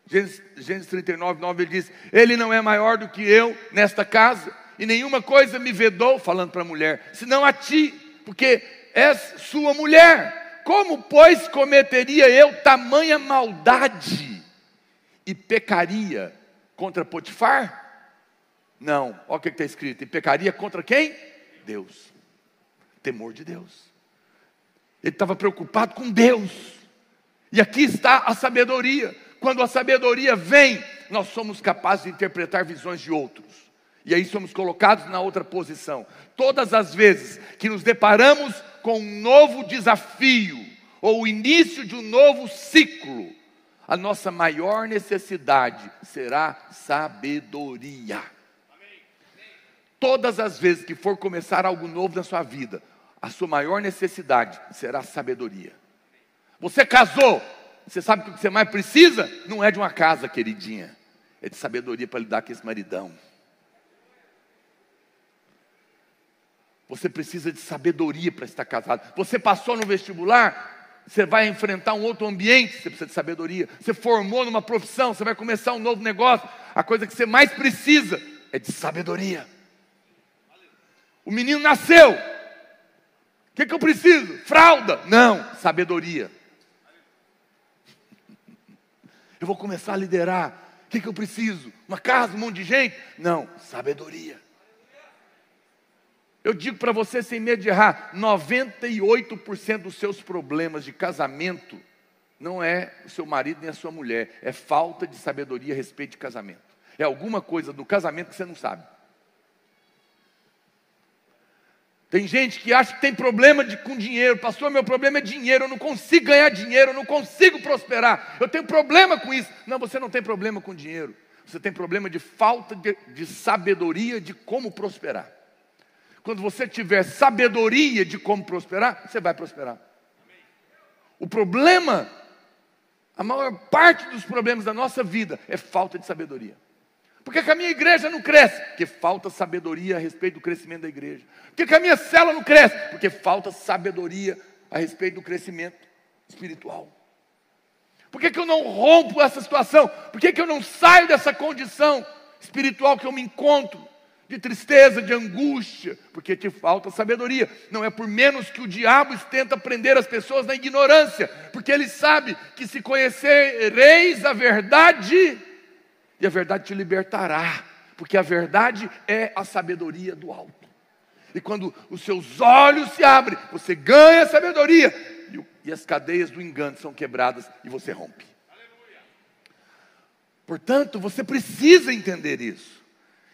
Gênesis, Gênesis 39, 9, ele diz: Ele não é maior do que eu nesta casa, e nenhuma coisa me vedou, falando para a mulher, senão a ti, porque és sua mulher. Como, pois, cometeria eu tamanha maldade e pecaria contra Potifar? Não, olha o que está escrito: e pecaria contra quem? Deus. Temor de Deus. Ele estava preocupado com Deus. E aqui está a sabedoria. Quando a sabedoria vem, nós somos capazes de interpretar visões de outros. E aí somos colocados na outra posição. Todas as vezes que nos deparamos com um novo desafio, ou o início de um novo ciclo, a nossa maior necessidade será sabedoria. Todas as vezes que for começar algo novo na sua vida, a sua maior necessidade será sabedoria. Você casou, você sabe que o que você mais precisa não é de uma casa, queridinha, é de sabedoria para lidar com esse maridão. Você precisa de sabedoria para estar casado. Você passou no vestibular, você vai enfrentar um outro ambiente, você precisa de sabedoria. Você formou numa profissão, você vai começar um novo negócio. A coisa que você mais precisa é de sabedoria. O menino nasceu, que, que eu preciso? Fralda? Não, sabedoria. Eu vou começar a liderar. O que, que eu preciso? Uma casa, um monte de gente? Não, sabedoria. Eu digo para você sem medo de errar: 98% dos seus problemas de casamento não é o seu marido nem a sua mulher, é falta de sabedoria a respeito de casamento. É alguma coisa do casamento que você não sabe. Tem gente que acha que tem problema de, com dinheiro. Pastor, meu problema é dinheiro. Eu não consigo ganhar dinheiro. Eu não consigo prosperar. Eu tenho problema com isso. Não, você não tem problema com dinheiro. Você tem problema de falta de, de sabedoria de como prosperar. Quando você tiver sabedoria de como prosperar, você vai prosperar. O problema, a maior parte dos problemas da nossa vida é falta de sabedoria. Por que, que a minha igreja não cresce? Porque falta sabedoria a respeito do crescimento da igreja. Por que, que a minha célula não cresce? Porque falta sabedoria a respeito do crescimento espiritual. Por que, que eu não rompo essa situação? Por que, que eu não saio dessa condição espiritual que eu me encontro? De tristeza, de angústia, porque te falta sabedoria. Não é por menos que o diabo tenta prender as pessoas na ignorância, porque ele sabe que se conhecereis a verdade, e a verdade te libertará, porque a verdade é a sabedoria do alto. E quando os seus olhos se abrem, você ganha sabedoria, e, as cadeias do engano são quebradas e você rompe. Portanto, você precisa entender isso.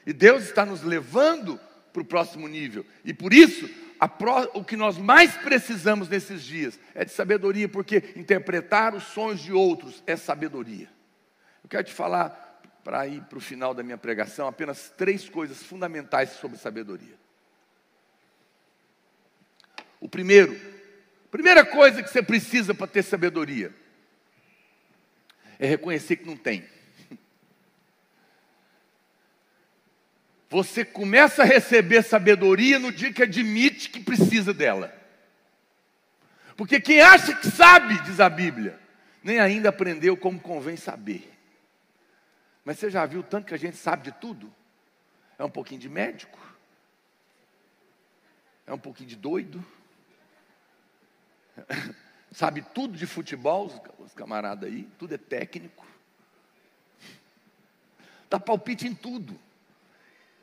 E Deus está nos levando para o próximo nível. E por isso, Pro, o que nós mais precisamos nesses dias é de sabedoria, porque interpretar os sonhos de outros é sabedoria. Eu quero te falar para ir para o final da minha pregação, apenas três coisas fundamentais sobre sabedoria. O primeiro, primeira coisa que você precisa para ter sabedoria é reconhecer que não tem. Você começa a receber sabedoria no dia que admite que precisa dela. Porque quem acha que sabe, diz a Bíblia, nem ainda aprendeu como convém saber. Mas você já viu tanto que a gente sabe de tudo? É um pouquinho de médico, é um pouquinho de doido, sabe tudo de futebol, os camaradas aí, tudo é técnico, dá palpite em tudo.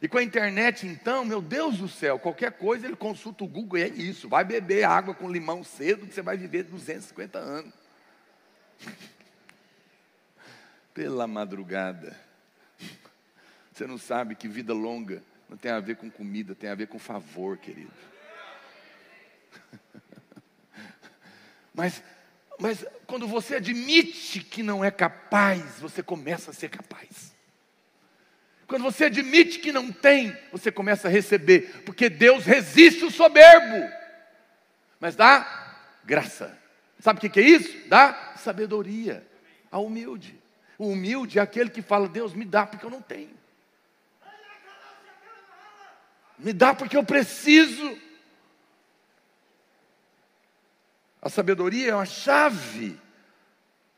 E com a internet, então, meu Deus do céu, qualquer coisa ele consulta o Google e é isso. Vai beber água com limão cedo, que você vai viver 250 anos. pela madrugada. Você não sabe que vida longa não tem a ver com comida, tem a ver com favor, querido. Mas, mas quando você admite que não é capaz, você começa a ser capaz. Quando você admite que não tem, você começa a receber, porque Deus resiste o soberbo, mas dá graça. Sabe o que é isso? Dá sabedoria ao humilde. O humilde é aquele que fala: Deus, me dá porque eu não tenho. Me dá porque eu preciso. A sabedoria é uma chave.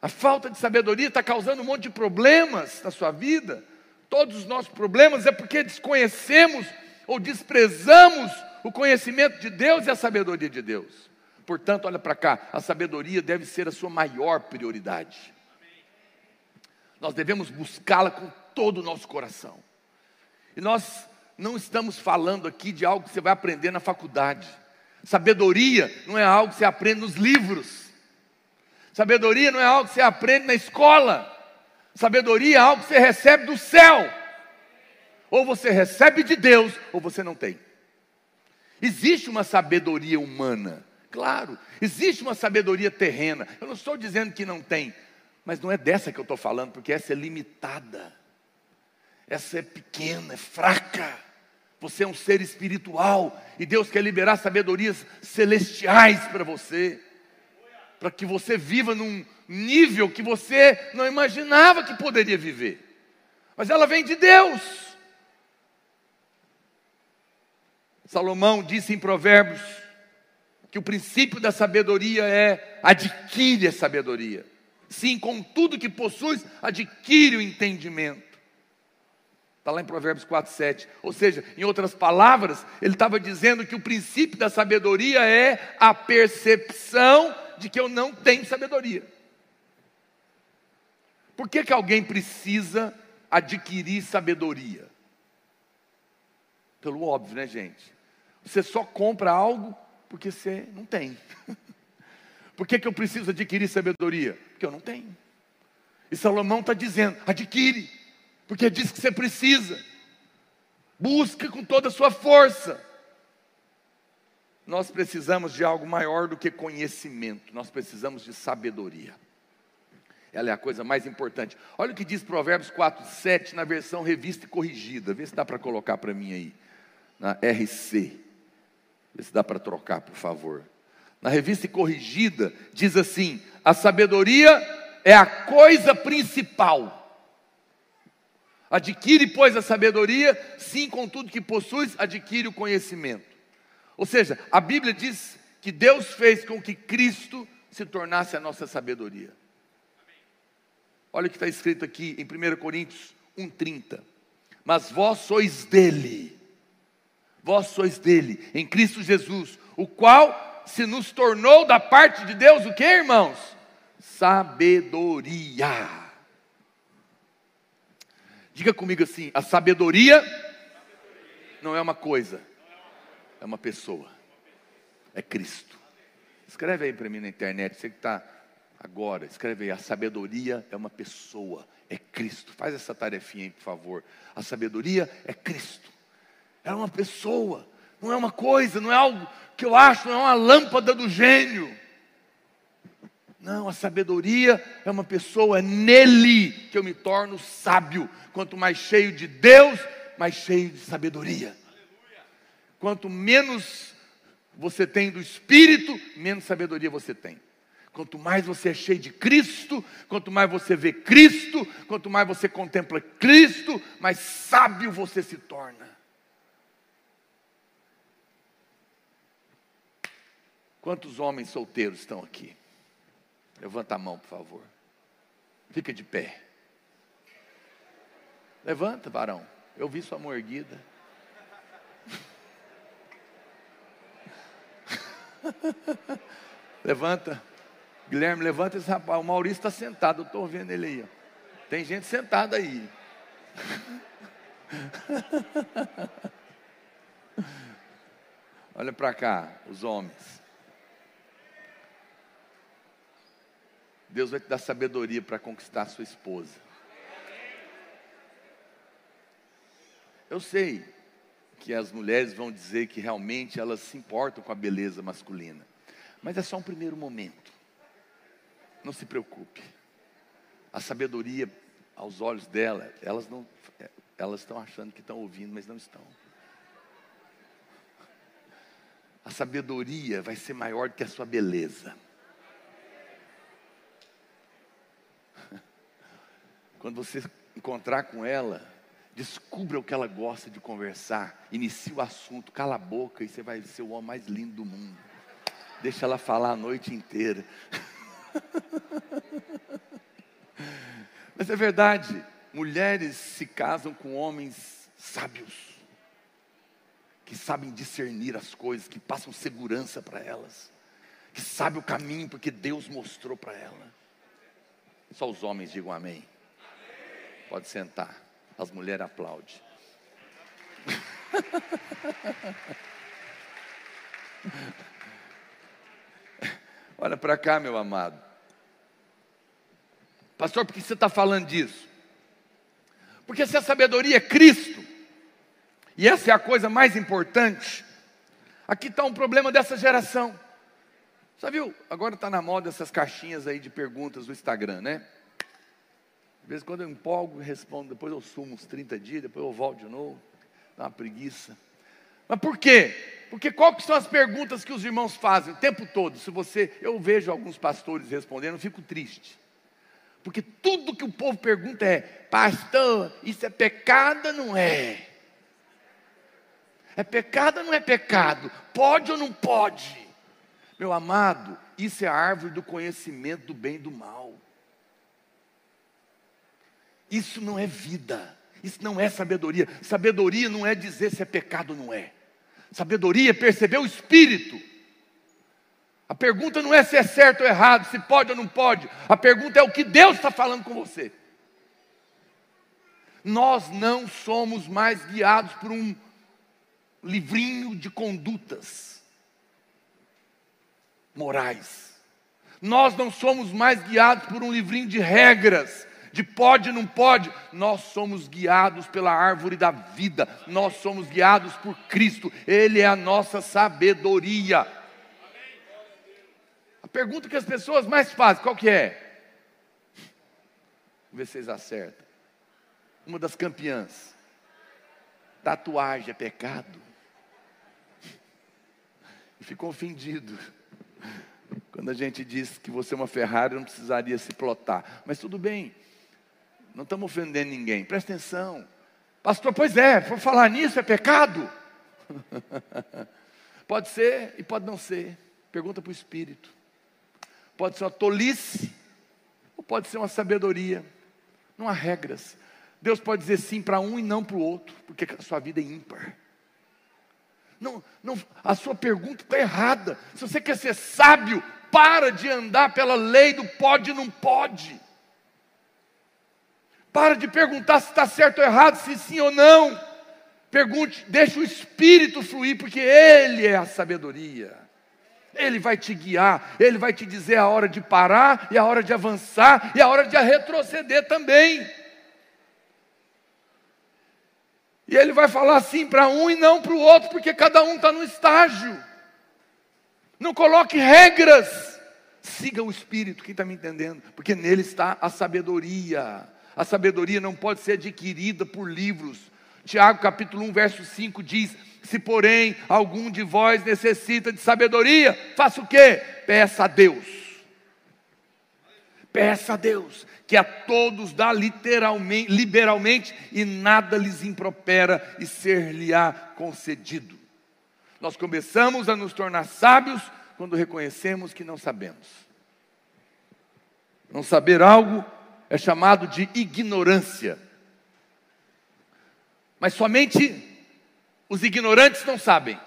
A falta de sabedoria está causando um monte de problemas na sua vida. Todos os nossos problemas é porque desconhecemos ou desprezamos o conhecimento de Deus e a sabedoria de Deus. Portanto, olha para cá, a sabedoria deve ser a sua maior prioridade nós devemos buscá-la com todo o nosso coração. E nós não estamos falando aqui de algo que você vai aprender na faculdade. Sabedoria não é algo que você aprende nos livros. Sabedoria não é algo que você aprende na escola. Sabedoria é algo que você recebe do céu. Ou você recebe de Deus, ou você não tem. Existe uma sabedoria humana, claro. Existe uma sabedoria terrena. Eu não estou dizendo que não tem. Mas não é dessa que eu estou falando, porque essa é limitada, essa é pequena, é fraca. Você é um ser espiritual e Deus quer liberar sabedorias celestiais para você, para que você viva num nível que você não imaginava que poderia viver, mas ela vem de Deus. Salomão disse em Provérbios que o princípio da sabedoria é adquire a sabedoria. Sim, com tudo que possuis, adquire o entendimento. Está lá em Provérbios 4, 7. Ou seja, em outras palavras, ele estava dizendo que o princípio da sabedoria é a percepção de que eu não tenho sabedoria. Por que, que alguém precisa adquirir sabedoria? Pelo óbvio, né, gente? Você só compra algo porque você não tem. Por que, que eu preciso adquirir sabedoria? Porque eu não tenho. E Salomão está dizendo: adquire, porque diz que você precisa. Busca com toda a sua força. Nós precisamos de algo maior do que conhecimento, nós precisamos de sabedoria. Ela é a coisa mais importante. Olha o que diz Provérbios 4, 7 na versão revista e corrigida. Vê se dá para colocar para mim aí. Na RC. Vê se dá para trocar, por favor. Na revista corrigida, diz assim: a sabedoria é a coisa principal. Adquire, pois, a sabedoria, sim, com tudo que possuis, adquire o conhecimento. Ou seja, a Bíblia diz que Deus fez com que Cristo se tornasse a nossa sabedoria. Olha o que está escrito aqui em 1 Coríntios 1,30. Mas vós sois dele, vós sois dele, em Cristo Jesus, o qual se nos tornou da parte de Deus o que, irmãos? Sabedoria. Diga comigo assim: a sabedoria não é uma coisa, é uma pessoa, é Cristo. Escreve aí para mim na internet, você que está agora, escreve aí, a sabedoria é uma pessoa, é Cristo. Faz essa tarefinha aí, por favor. A sabedoria é Cristo. É uma pessoa, não é uma coisa, não é algo que eu acho, não é uma lâmpada do gênio. Não, a sabedoria é uma pessoa, é nele que eu me torno sábio. Quanto mais cheio de Deus, mais cheio de sabedoria. Quanto menos você tem do Espírito, menos sabedoria você tem. Quanto mais você é cheio de Cristo, quanto mais você vê Cristo, quanto mais você contempla Cristo, mais sábio você se torna. Quantos homens solteiros estão aqui? Levanta a mão, por favor. Fica de pé. Levanta, varão. Eu vi sua mão erguida. levanta. Guilherme, levanta esse rapaz. O Maurício está sentado, eu estou vendo ele aí. Ó. Tem gente sentada aí. Olha para cá, os homens. Deus vai te dar sabedoria para conquistar a sua esposa. Eu sei que as mulheres vão dizer que realmente elas se importam com a beleza masculina. Mas é só um primeiro momento. Não se preocupe. A sabedoria aos olhos dela, elas não elas estão achando que estão ouvindo, mas não estão. A sabedoria vai ser maior do que a sua beleza. Quando você encontrar com ela, Descubra o que ela gosta de conversar. Inicie o assunto, cala a boca e você vai ser o homem mais lindo do mundo. Deixa ela falar a noite inteira. Mas é verdade, mulheres se casam com homens sábios, que sabem discernir as coisas, que passam segurança para elas, que sabem o caminho porque Deus mostrou para ela. Só os homens digam amém. Pode sentar. As mulheres aplaudem. Olha para cá, meu amado. Pastor, por que você está falando disso? Porque se a sabedoria é Cristo, e essa é a coisa mais importante, aqui está um problema dessa geração. Você viu? Agora está na moda essas caixinhas aí de perguntas do Instagram, né? De vez em quando eu empolgo e respondo, depois eu sumo uns 30 dias, depois eu volto de novo, dá uma preguiça. Mas por quê? Porque qual que são as perguntas que os irmãos fazem o tempo todo? Se você, eu vejo alguns pastores respondendo, eu fico triste. Porque tudo que o povo pergunta é: "Pastor, isso é pecado ou não é?" É pecado ou não é pecado? Pode ou não pode? Meu amado, isso é a árvore do conhecimento do bem e do mal. Isso não é vida. Isso não é sabedoria. Sabedoria não é dizer se é pecado ou não é. Sabedoria é perceber o espírito. A pergunta não é se é certo ou errado, se pode ou não pode. A pergunta é o que Deus está falando com você. Nós não somos mais guiados por um livrinho de condutas morais. Nós não somos mais guiados por um livrinho de regras, de pode não pode. Nós somos guiados pela árvore da vida. Nós somos guiados por Cristo. Ele é a nossa sabedoria. A pergunta que as pessoas mais fazem, qual que é? Vamos ver se vocês acertam. Uma das campeãs. Tatuagem é pecado? E ficou ofendido. Quando a gente diz que você é uma Ferrari, não precisaria se plotar. Mas tudo bem. Não estamos ofendendo ninguém. Presta atenção. Pastor, pois é, por falar nisso é pecado? pode ser e pode não ser. Pergunta para o Espírito. Pode ser uma tolice ou pode ser uma sabedoria. Não há regras. Deus pode dizer sim para um e não para o outro, porque a sua vida é ímpar. Não, não, a sua pergunta está errada. Se você quer ser sábio, para de andar pela lei do pode e não pode. Para de perguntar se está certo ou errado, se sim ou não. Pergunte, deixa o Espírito fluir, porque Ele é a sabedoria. Ele vai te guiar, Ele vai te dizer a hora de parar, e a hora de avançar, e a hora de retroceder também. E Ele vai falar assim para um e não para o outro, porque cada um está no estágio. Não coloque regras, siga o Espírito, quem está me entendendo? Porque nele está a sabedoria. A sabedoria não pode ser adquirida por livros. Tiago capítulo 1, verso 5 diz: Se porém algum de vós necessita de sabedoria, faça o quê? Peça a Deus. Peça a Deus, que a todos dá literalmente, liberalmente, e nada lhes impropera, e ser-lhe-á concedido. Nós começamos a nos tornar sábios quando reconhecemos que não sabemos. Não saber algo é chamado de ignorância. Mas somente os ignorantes não sabem.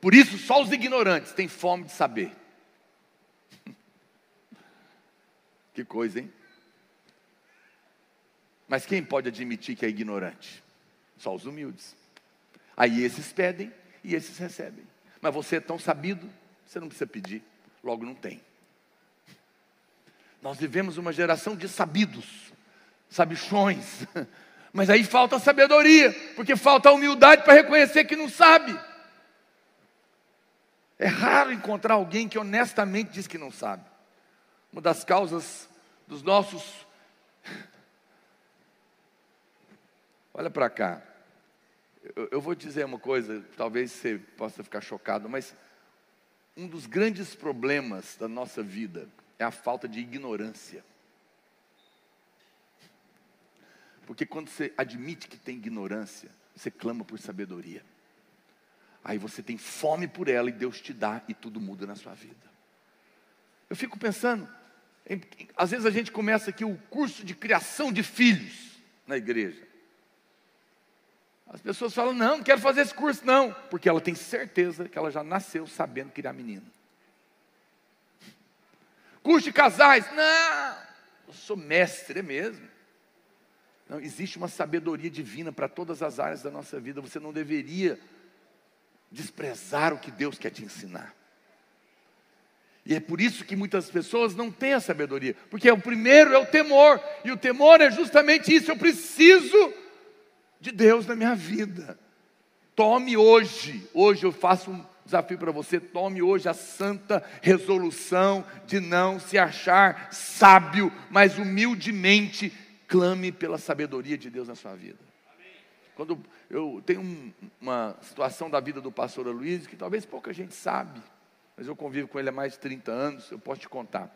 Por isso, só os ignorantes têm fome de saber. Que coisa, hein? Mas quem pode admitir que é ignorante? Só os humildes. Aí esses pedem e esses recebem. Mas você é tão sabido, você não precisa pedir, logo não tem. Nós vivemos uma geração de sabidos, sabichões, mas aí falta sabedoria, porque falta humildade para reconhecer que não sabe. É raro encontrar alguém que honestamente diz que não sabe. Uma das causas dos nossos. Olha para cá. Eu, eu vou dizer uma coisa, talvez você possa ficar chocado, mas um dos grandes problemas da nossa vida é a falta de ignorância. Porque quando você admite que tem ignorância, você clama por sabedoria. Aí você tem fome por ela e Deus te dá e tudo muda na sua vida. Eu fico pensando, em, às vezes a gente começa aqui o curso de criação de filhos na igreja. As pessoas falam: não, não quero fazer esse curso, não, porque ela tem certeza que ela já nasceu sabendo criar menino. Curso de casais, não, eu sou mestre, é mesmo. Não, existe uma sabedoria divina para todas as áreas da nossa vida. Você não deveria desprezar o que Deus quer te ensinar. E é por isso que muitas pessoas não têm a sabedoria, porque o primeiro é o temor, e o temor é justamente isso. Eu preciso de Deus na minha vida. Tome hoje, hoje eu faço um desafio para você, tome hoje a santa resolução de não se achar sábio, mas humildemente clame pela sabedoria de Deus na sua vida. Quando eu tenho um, uma situação da vida do pastor Luiz que talvez pouca gente sabe, mas eu convivo com ele há mais de 30 anos, eu posso te contar.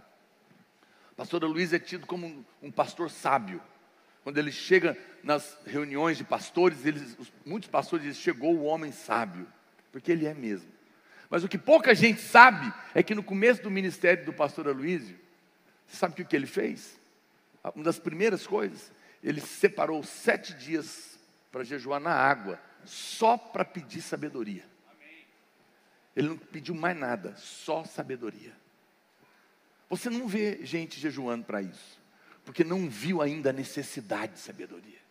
Pastor Luiz é tido como um, um pastor sábio. Quando ele chega nas reuniões de pastores, eles, muitos pastores dizem, chegou o homem sábio, porque ele é mesmo. Mas o que pouca gente sabe é que no começo do ministério do pastor Aloysio, você sabe o que ele fez? Uma das primeiras coisas, ele separou sete dias para jejuar na água, só para pedir sabedoria. Ele não pediu mais nada, só sabedoria. Você não vê gente jejuando para isso. porque não viu ainda a necessidade de sabedoria.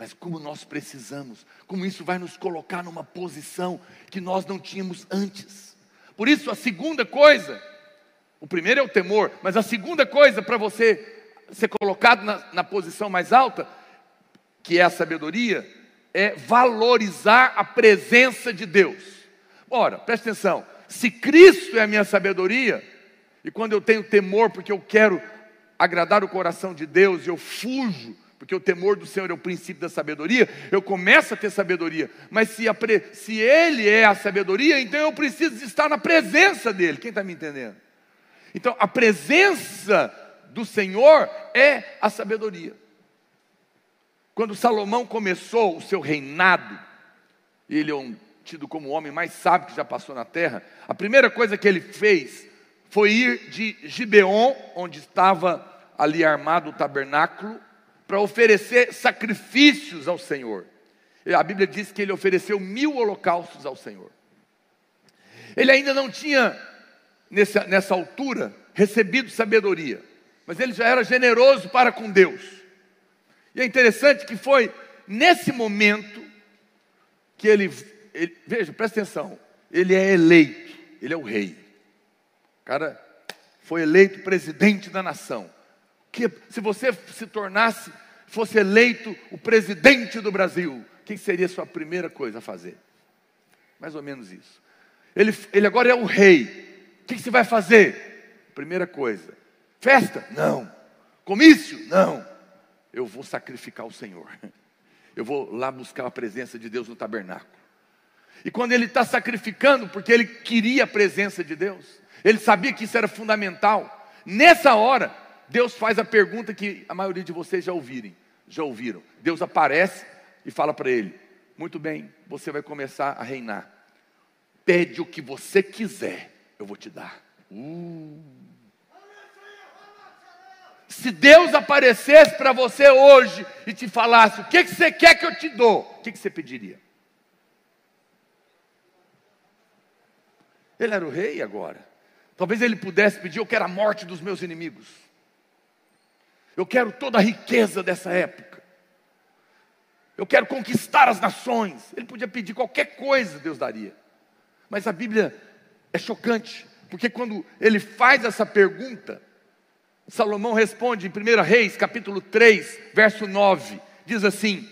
Mas como nós precisamos, como isso vai nos colocar numa posição que nós não tínhamos antes. Por isso, a segunda coisa, o primeiro é o temor, mas a segunda coisa para você ser colocado na, na posição mais alta, que é a sabedoria, é valorizar a presença de Deus. Ora, preste atenção: se Cristo é a minha sabedoria, e quando eu tenho temor porque eu quero agradar o coração de Deus, eu fujo, porque o temor do Senhor é o princípio da sabedoria, eu começo a ter sabedoria. Mas se, se Ele é a sabedoria, então eu preciso estar na presença dEle. Quem está me entendendo? Então, a presença do Senhor é a sabedoria. Quando Salomão começou o seu reinado, ele é um, tido como o homem mais sábio que já passou na terra, a primeira coisa que ele fez foi ir de Gibeon, onde estava ali armado o tabernáculo, para oferecer sacrifícios ao Senhor. A Bíblia diz que ele ofereceu mil holocaustos ao Senhor. Ele ainda não tinha, nessa, nessa altura, recebido sabedoria mas ele já era generoso para com Deus. E é interessante que foi nesse momento que ele, ele veja, presta atenção, ele é eleito, ele é o rei. O cara foi eleito presidente da nação. Que se você se tornasse, fosse eleito o presidente do Brasil, o que seria a sua primeira coisa a fazer? Mais ou menos isso. Ele, ele agora é o rei. O que, que você vai fazer? Primeira coisa, Festa? Não. Comício? Não. Eu vou sacrificar o Senhor. Eu vou lá buscar a presença de Deus no tabernáculo. E quando ele está sacrificando, porque ele queria a presença de Deus, ele sabia que isso era fundamental. Nessa hora, Deus faz a pergunta que a maioria de vocês já ouvirem, já ouviram. Deus aparece e fala para ele: Muito bem, você vai começar a reinar. Pede o que você quiser, eu vou te dar. Uh. Se Deus aparecesse para você hoje e te falasse: O que, que você quer que eu te dou? O que, que você pediria? Ele era o rei agora. Talvez ele pudesse pedir: Eu quero a morte dos meus inimigos. Eu quero toda a riqueza dessa época. Eu quero conquistar as nações. Ele podia pedir qualquer coisa, Deus daria. Mas a Bíblia é chocante, porque quando ele faz essa pergunta, Salomão responde em 1 Reis, capítulo 3, verso 9: diz assim: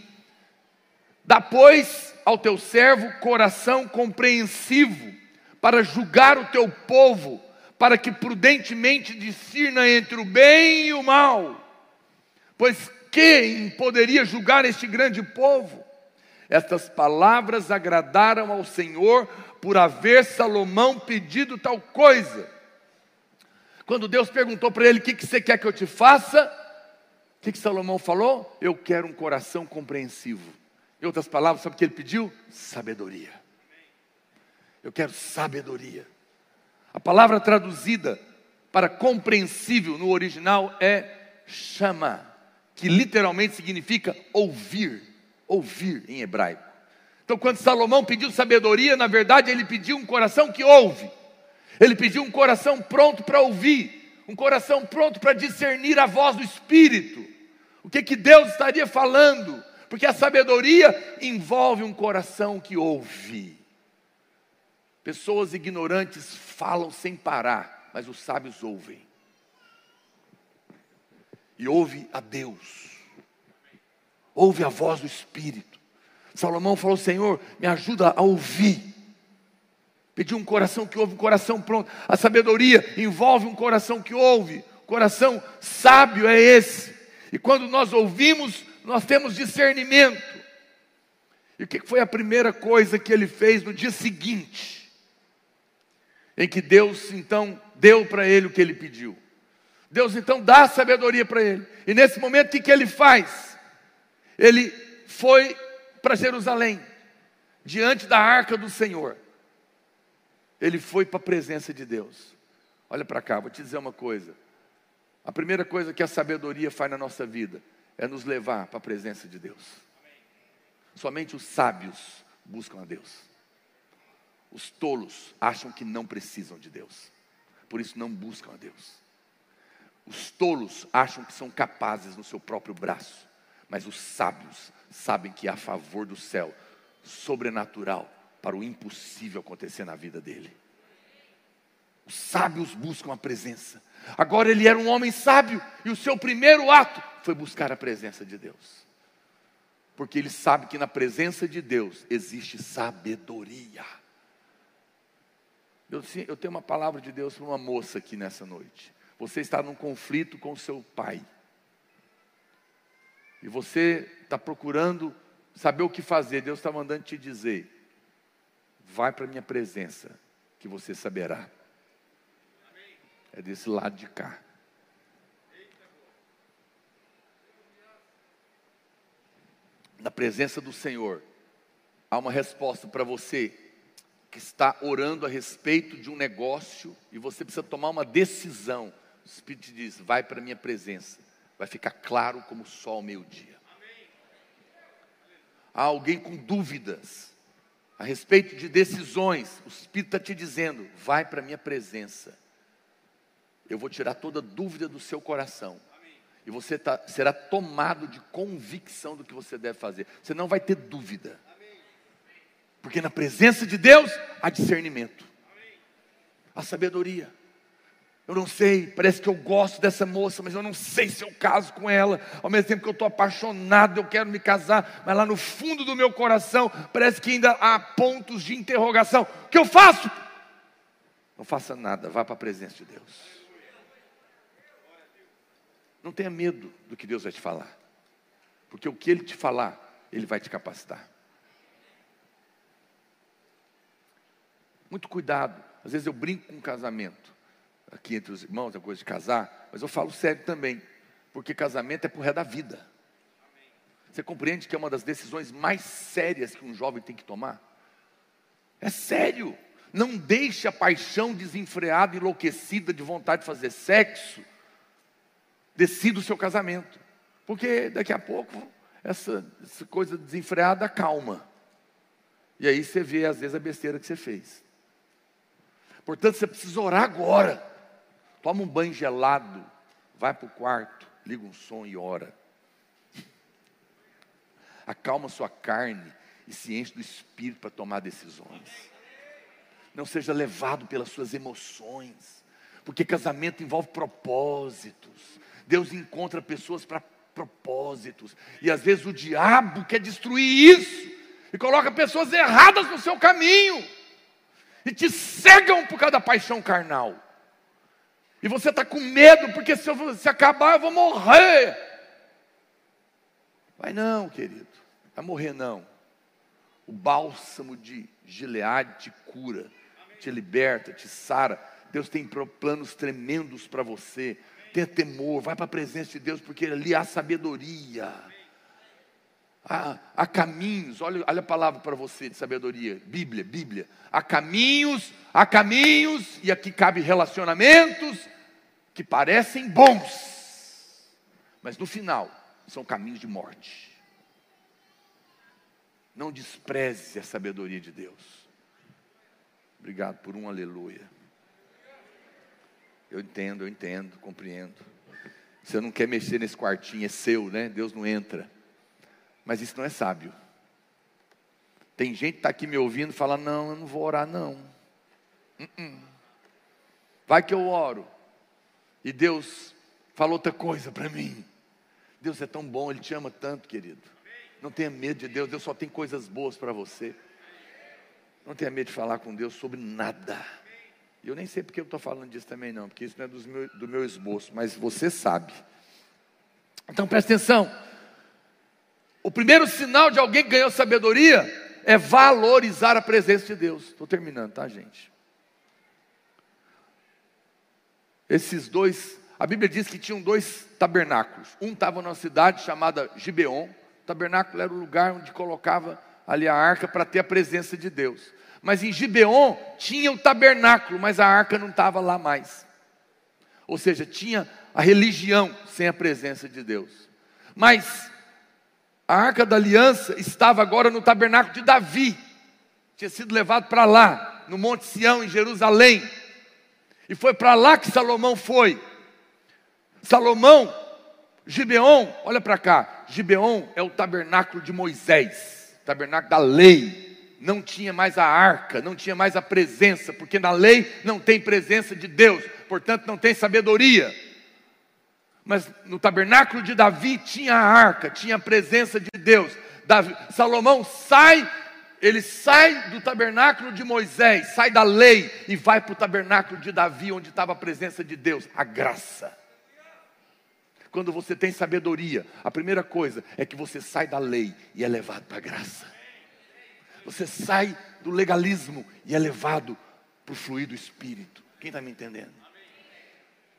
Dá, pois, ao teu servo coração compreensivo, para julgar o teu povo, para que prudentemente discirna entre o bem e o mal. Pois quem poderia julgar este grande povo? Estas palavras agradaram ao Senhor por haver Salomão pedido tal coisa. Quando Deus perguntou para ele: O que, que você quer que eu te faça? O que, que Salomão falou? Eu quero um coração compreensivo. Em outras palavras, sabe o que ele pediu? Sabedoria. Eu quero sabedoria. A palavra traduzida para compreensível no original é chama, que literalmente significa ouvir, ouvir em hebraico. Então, quando Salomão pediu sabedoria, na verdade ele pediu um coração que ouve. Ele pediu um coração pronto para ouvir, um coração pronto para discernir a voz do Espírito. O que, que Deus estaria falando? Porque a sabedoria envolve um coração que ouve. Pessoas ignorantes falam sem parar, mas os sábios ouvem. E ouve a Deus. Ouve a voz do Espírito. Salomão falou: Senhor, me ajuda a ouvir. Pediu um coração que ouve, um coração pronto. A sabedoria envolve um coração que ouve. Coração sábio é esse. E quando nós ouvimos, nós temos discernimento. E o que foi a primeira coisa que ele fez no dia seguinte? Em que Deus então deu para ele o que ele pediu. Deus então dá sabedoria para ele. E nesse momento, o que, que ele faz? Ele foi para Jerusalém, diante da arca do Senhor ele foi para a presença de Deus. Olha para cá, vou te dizer uma coisa. A primeira coisa que a sabedoria faz na nossa vida é nos levar para a presença de Deus. Somente os sábios buscam a Deus. Os tolos acham que não precisam de Deus. Por isso não buscam a Deus. Os tolos acham que são capazes no seu próprio braço, mas os sábios sabem que há favor do céu, sobrenatural, para o impossível acontecer na vida dele. Os sábios buscam a presença. Agora ele era um homem sábio e o seu primeiro ato foi buscar a presença de Deus. Porque ele sabe que na presença de Deus existe sabedoria. Eu, eu tenho uma palavra de Deus para uma moça aqui nessa noite. Você está num conflito com seu pai. E você está procurando saber o que fazer. Deus está mandando te dizer: vai para a minha presença, que você saberá. É desse lado de cá. Na presença do Senhor, há uma resposta para você que está orando a respeito de um negócio e você precisa tomar uma decisão. O Espírito diz: vai para a minha presença, vai ficar claro como o sol ao meio-dia. Há alguém com dúvidas a respeito de decisões, o Espírito está te dizendo: vai para a minha presença, eu vou tirar toda dúvida do seu coração. E você tá, será tomado de convicção do que você deve fazer. Você não vai ter dúvida. Porque na presença de Deus há discernimento, há sabedoria. Eu não sei, parece que eu gosto dessa moça, mas eu não sei se eu caso com ela. Ao mesmo tempo que eu estou apaixonado, eu quero me casar, mas lá no fundo do meu coração parece que ainda há pontos de interrogação. O que eu faço? Não faça nada, vá para a presença de Deus. Não tenha medo do que Deus vai te falar, porque o que Ele te falar, Ele vai te capacitar. Muito cuidado. Às vezes eu brinco com casamento. Aqui entre os irmãos, é coisa de casar. Mas eu falo sério também. Porque casamento é por ré da vida. Você compreende que é uma das decisões mais sérias que um jovem tem que tomar? É sério. Não deixe a paixão desenfreada, enlouquecida de vontade de fazer sexo, decida o seu casamento. Porque daqui a pouco essa, essa coisa desenfreada calma. E aí você vê, às vezes, a besteira que você fez. Portanto, você precisa orar agora. Toma um banho gelado, vai para o quarto, liga um som e ora. Acalma sua carne e se enche do espírito para tomar decisões. Não seja levado pelas suas emoções, porque casamento envolve propósitos. Deus encontra pessoas para propósitos, e às vezes o diabo quer destruir isso e coloca pessoas erradas no seu caminho e te cegam por causa da paixão carnal. E você está com medo, porque se, eu, se acabar eu vou morrer. Vai não, querido, vai morrer não. O bálsamo de Gileade te cura, te liberta, te sara. Deus tem planos tremendos para você. Tenha temor, vai para a presença de Deus, porque ali há sabedoria. Há caminhos, olha, olha a palavra para você de sabedoria, Bíblia, Bíblia. Há caminhos, há caminhos, e aqui cabe relacionamentos que parecem bons, mas no final são caminhos de morte. Não despreze a sabedoria de Deus. Obrigado por um aleluia. Eu entendo, eu entendo, compreendo. Você não quer mexer nesse quartinho, é seu, né? Deus não entra. Mas isso não é sábio. Tem gente que está aqui me ouvindo e fala: Não, eu não vou orar, não. Uh -uh. Vai que eu oro. E Deus falou outra coisa para mim. Deus é tão bom, Ele te ama tanto, querido. Não tenha medo de Deus, Deus só tem coisas boas para você. Não tenha medo de falar com Deus sobre nada. E eu nem sei porque eu estou falando disso também, não, porque isso não é meu, do meu esboço, mas você sabe. Então presta atenção. O primeiro sinal de alguém que ganhou sabedoria é valorizar a presença de Deus. Estou terminando, tá, gente? Esses dois, a Bíblia diz que tinham dois tabernáculos. Um estava numa cidade chamada Gibeon. O tabernáculo era o lugar onde colocava ali a arca para ter a presença de Deus. Mas em Gibeon tinha o tabernáculo, mas a arca não estava lá mais. Ou seja, tinha a religião sem a presença de Deus. Mas a arca da aliança estava agora no tabernáculo de Davi, tinha sido levado para lá, no Monte Sião, em Jerusalém, e foi para lá que Salomão foi. Salomão, Gibeon, olha para cá, Gibeon é o tabernáculo de Moisés, tabernáculo da lei. Não tinha mais a arca, não tinha mais a presença, porque na lei não tem presença de Deus, portanto não tem sabedoria. Mas no tabernáculo de Davi tinha a arca, tinha a presença de Deus. Davi, Salomão sai ele sai do tabernáculo de Moisés, sai da lei e vai para o tabernáculo de Davi, onde estava a presença de Deus, a graça. Quando você tem sabedoria, a primeira coisa é que você sai da lei e é levado para a graça. Você sai do legalismo e é levado para o fluir do Espírito. Quem está me entendendo?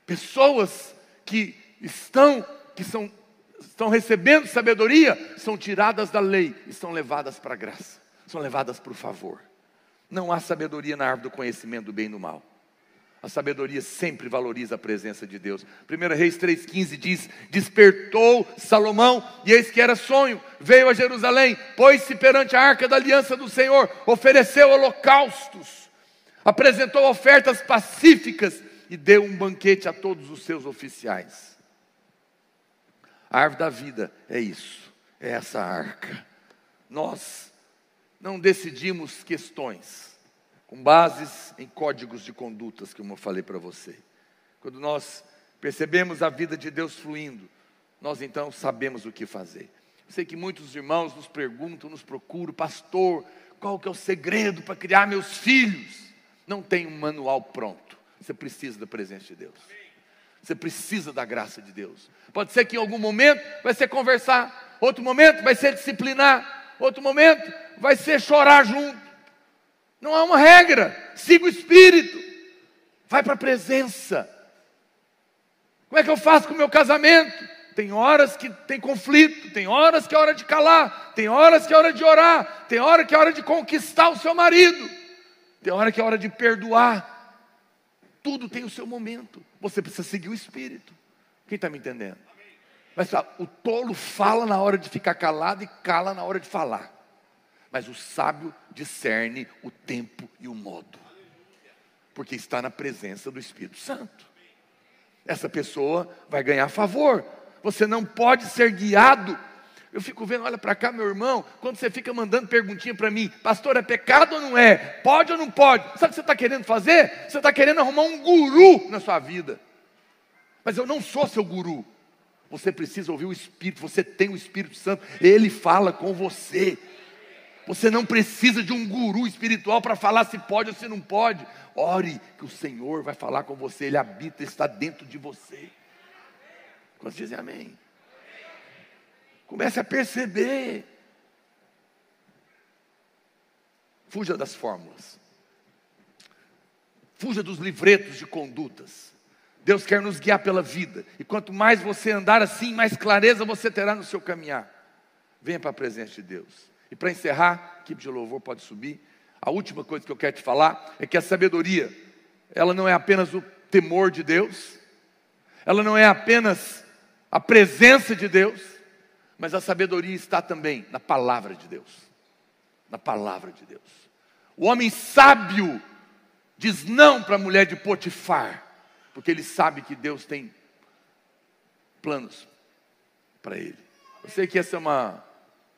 Pessoas que estão, que são, estão recebendo sabedoria, são tiradas da lei e são levadas para a graça são levadas por favor. Não há sabedoria na árvore do conhecimento do bem e do mal. A sabedoria sempre valoriza a presença de Deus. 1 Reis 3,15 diz: Despertou Salomão, e eis que era sonho, veio a Jerusalém, pôs-se perante a arca da aliança do Senhor, ofereceu holocaustos, apresentou ofertas pacíficas e deu um banquete a todos os seus oficiais. A árvore da vida é isso, é essa arca. Nós não decidimos questões com bases em códigos de condutas, como eu falei para você. Quando nós percebemos a vida de Deus fluindo, nós então sabemos o que fazer. Eu sei que muitos irmãos nos perguntam, nos procuram, pastor, qual que é o segredo para criar meus filhos? Não tem um manual pronto. Você precisa da presença de Deus. Você precisa da graça de Deus. Pode ser que em algum momento vai ser conversar, outro momento vai ser disciplinar, outro momento vai ser chorar junto. Não há uma regra. Siga o Espírito. Vai para a presença. Como é que eu faço com o meu casamento? Tem horas que tem conflito, tem horas que é hora de calar, tem horas que é hora de orar, tem hora que é hora de conquistar o seu marido, tem hora que é hora de perdoar. Tudo tem o seu momento. Você precisa seguir o Espírito. Quem está me entendendo? Mas o tolo fala na hora de ficar calado e cala na hora de falar mas o sábio discerne o tempo e o modo, porque está na presença do Espírito Santo. Essa pessoa vai ganhar favor. Você não pode ser guiado. Eu fico vendo, olha para cá, meu irmão, quando você fica mandando perguntinha para mim, pastor, é pecado ou não é? Pode ou não pode? Sabe o que você está querendo fazer? Você está querendo arrumar um guru na sua vida. Mas eu não sou seu guru. Você precisa ouvir o Espírito, você tem o Espírito Santo, ele fala com você. Você não precisa de um guru espiritual para falar se pode ou se não pode. Ore, que o Senhor vai falar com você, Ele habita, está dentro de você. Quantos dizem amém? Comece a perceber. Fuja das fórmulas. Fuja dos livretos de condutas. Deus quer nos guiar pela vida. E quanto mais você andar assim, mais clareza você terá no seu caminhar. Venha para a presença de Deus. E para encerrar, a equipe de louvor pode subir. A última coisa que eu quero te falar é que a sabedoria, ela não é apenas o temor de Deus, ela não é apenas a presença de Deus, mas a sabedoria está também na palavra de Deus. Na palavra de Deus. O homem sábio diz não para a mulher de Potifar, porque ele sabe que Deus tem planos para ele. Eu sei que essa é uma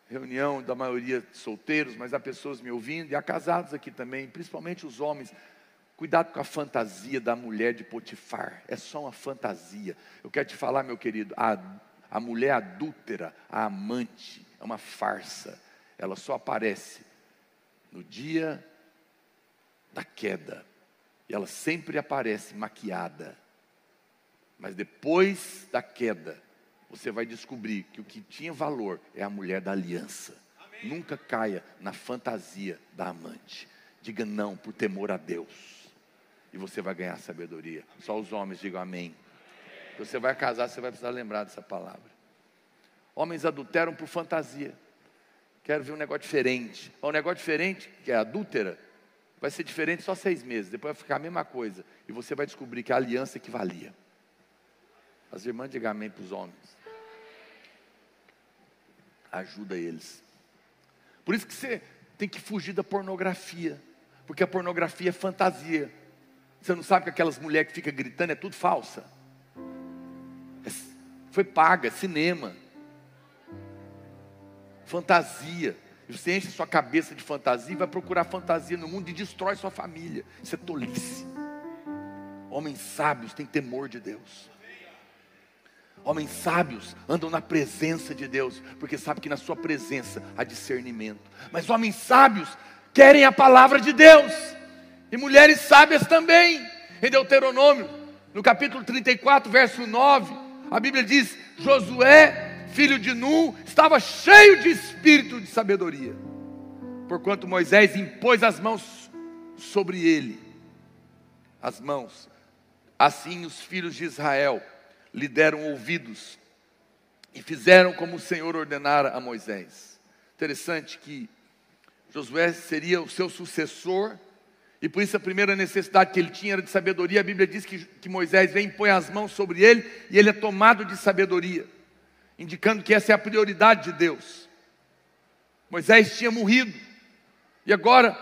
reunião da maioria solteiros, mas há pessoas me ouvindo e há casados aqui também, principalmente os homens. Cuidado com a fantasia da mulher de Potifar, é só uma fantasia. Eu quero te falar, meu querido, a, a mulher adúltera, a amante, é uma farsa. Ela só aparece no dia da queda. E ela sempre aparece maquiada. Mas depois da queda, você vai descobrir que o que tinha valor é a mulher da aliança. Amém. Nunca caia na fantasia da amante. Diga não por temor a Deus. E você vai ganhar sabedoria. Só os homens digam amém. Você vai casar, você vai precisar lembrar dessa palavra. Homens adulteram por fantasia. Quero ver um negócio diferente. Um negócio diferente, que é adúltera, vai ser diferente só seis meses. Depois vai ficar a mesma coisa. E você vai descobrir que a aliança equivalia. As irmãs digam amém para os homens ajuda eles. Por isso que você tem que fugir da pornografia, porque a pornografia é fantasia. Você não sabe que aquelas mulheres que ficam gritando é tudo falsa. Foi paga, cinema. Fantasia. Você enche sua cabeça de fantasia e vai procurar fantasia no mundo e destrói sua família. Isso é tolice. Homens sábios têm temor de Deus. Homens sábios andam na presença de Deus, porque sabe que na sua presença há discernimento. Mas homens sábios querem a palavra de Deus. E mulheres sábias também. Em Deuteronômio, no capítulo 34, verso 9, a Bíblia diz: Josué, filho de Nun, estava cheio de espírito de sabedoria, porquanto Moisés impôs as mãos sobre ele, as mãos, Assim os filhos de Israel lhe deram ouvidos e fizeram como o Senhor ordenara a Moisés. Interessante que Josué seria o seu sucessor, e por isso a primeira necessidade que ele tinha era de sabedoria. A Bíblia diz que, que Moisés vem põe as mãos sobre ele, e ele é tomado de sabedoria, indicando que essa é a prioridade de Deus. Moisés tinha morrido, e agora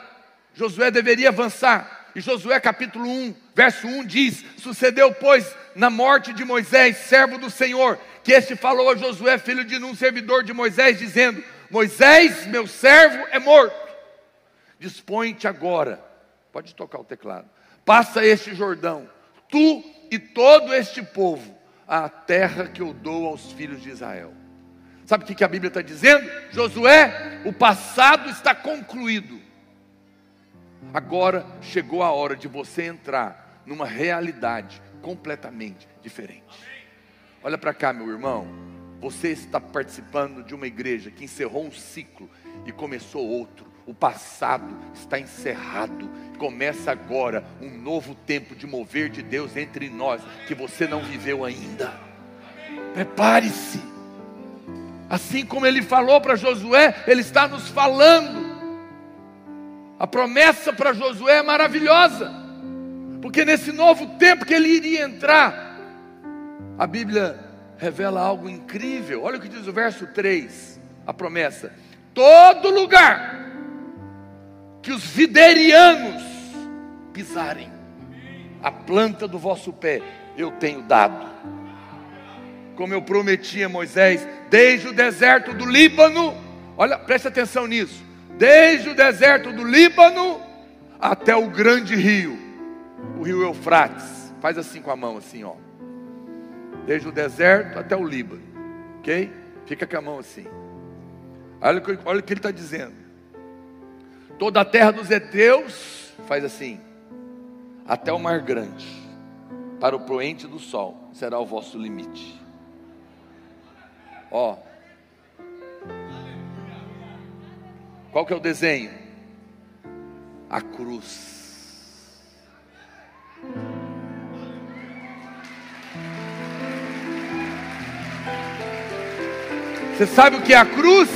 Josué deveria avançar. E Josué capítulo 1, verso 1 diz: Sucedeu, pois, na morte de Moisés, servo do Senhor, que este falou a Josué, filho de um servidor de Moisés, dizendo: Moisés, meu servo, é morto. Dispõe-te agora, pode tocar o teclado, passa este Jordão, tu e todo este povo, à terra que eu dou aos filhos de Israel. Sabe o que a Bíblia está dizendo? Josué, o passado está concluído. Agora chegou a hora de você entrar numa realidade completamente diferente. Olha para cá, meu irmão. Você está participando de uma igreja que encerrou um ciclo e começou outro. O passado está encerrado. Começa agora um novo tempo de mover de Deus entre nós que você não viveu ainda. Prepare-se. Assim como ele falou para Josué, ele está nos falando a promessa para Josué é maravilhosa, porque nesse novo tempo que ele iria entrar, a Bíblia revela algo incrível. Olha o que diz o verso 3, a promessa: todo lugar que os viderianos pisarem, a planta do vosso pé, eu tenho dado. Como eu prometi a Moisés, desde o deserto do Líbano, olha, preste atenção nisso desde o deserto do Líbano até o grande rio, o rio Eufrates. Faz assim com a mão, assim, ó. Desde o deserto até o Líbano, ok? Fica com a mão assim. Olha, olha o que ele está dizendo. Toda a terra dos heteus, faz assim, até o mar grande, para o poente do sol, será o vosso limite. Ó, Qual que é o desenho? A cruz. Você sabe o que é a cruz?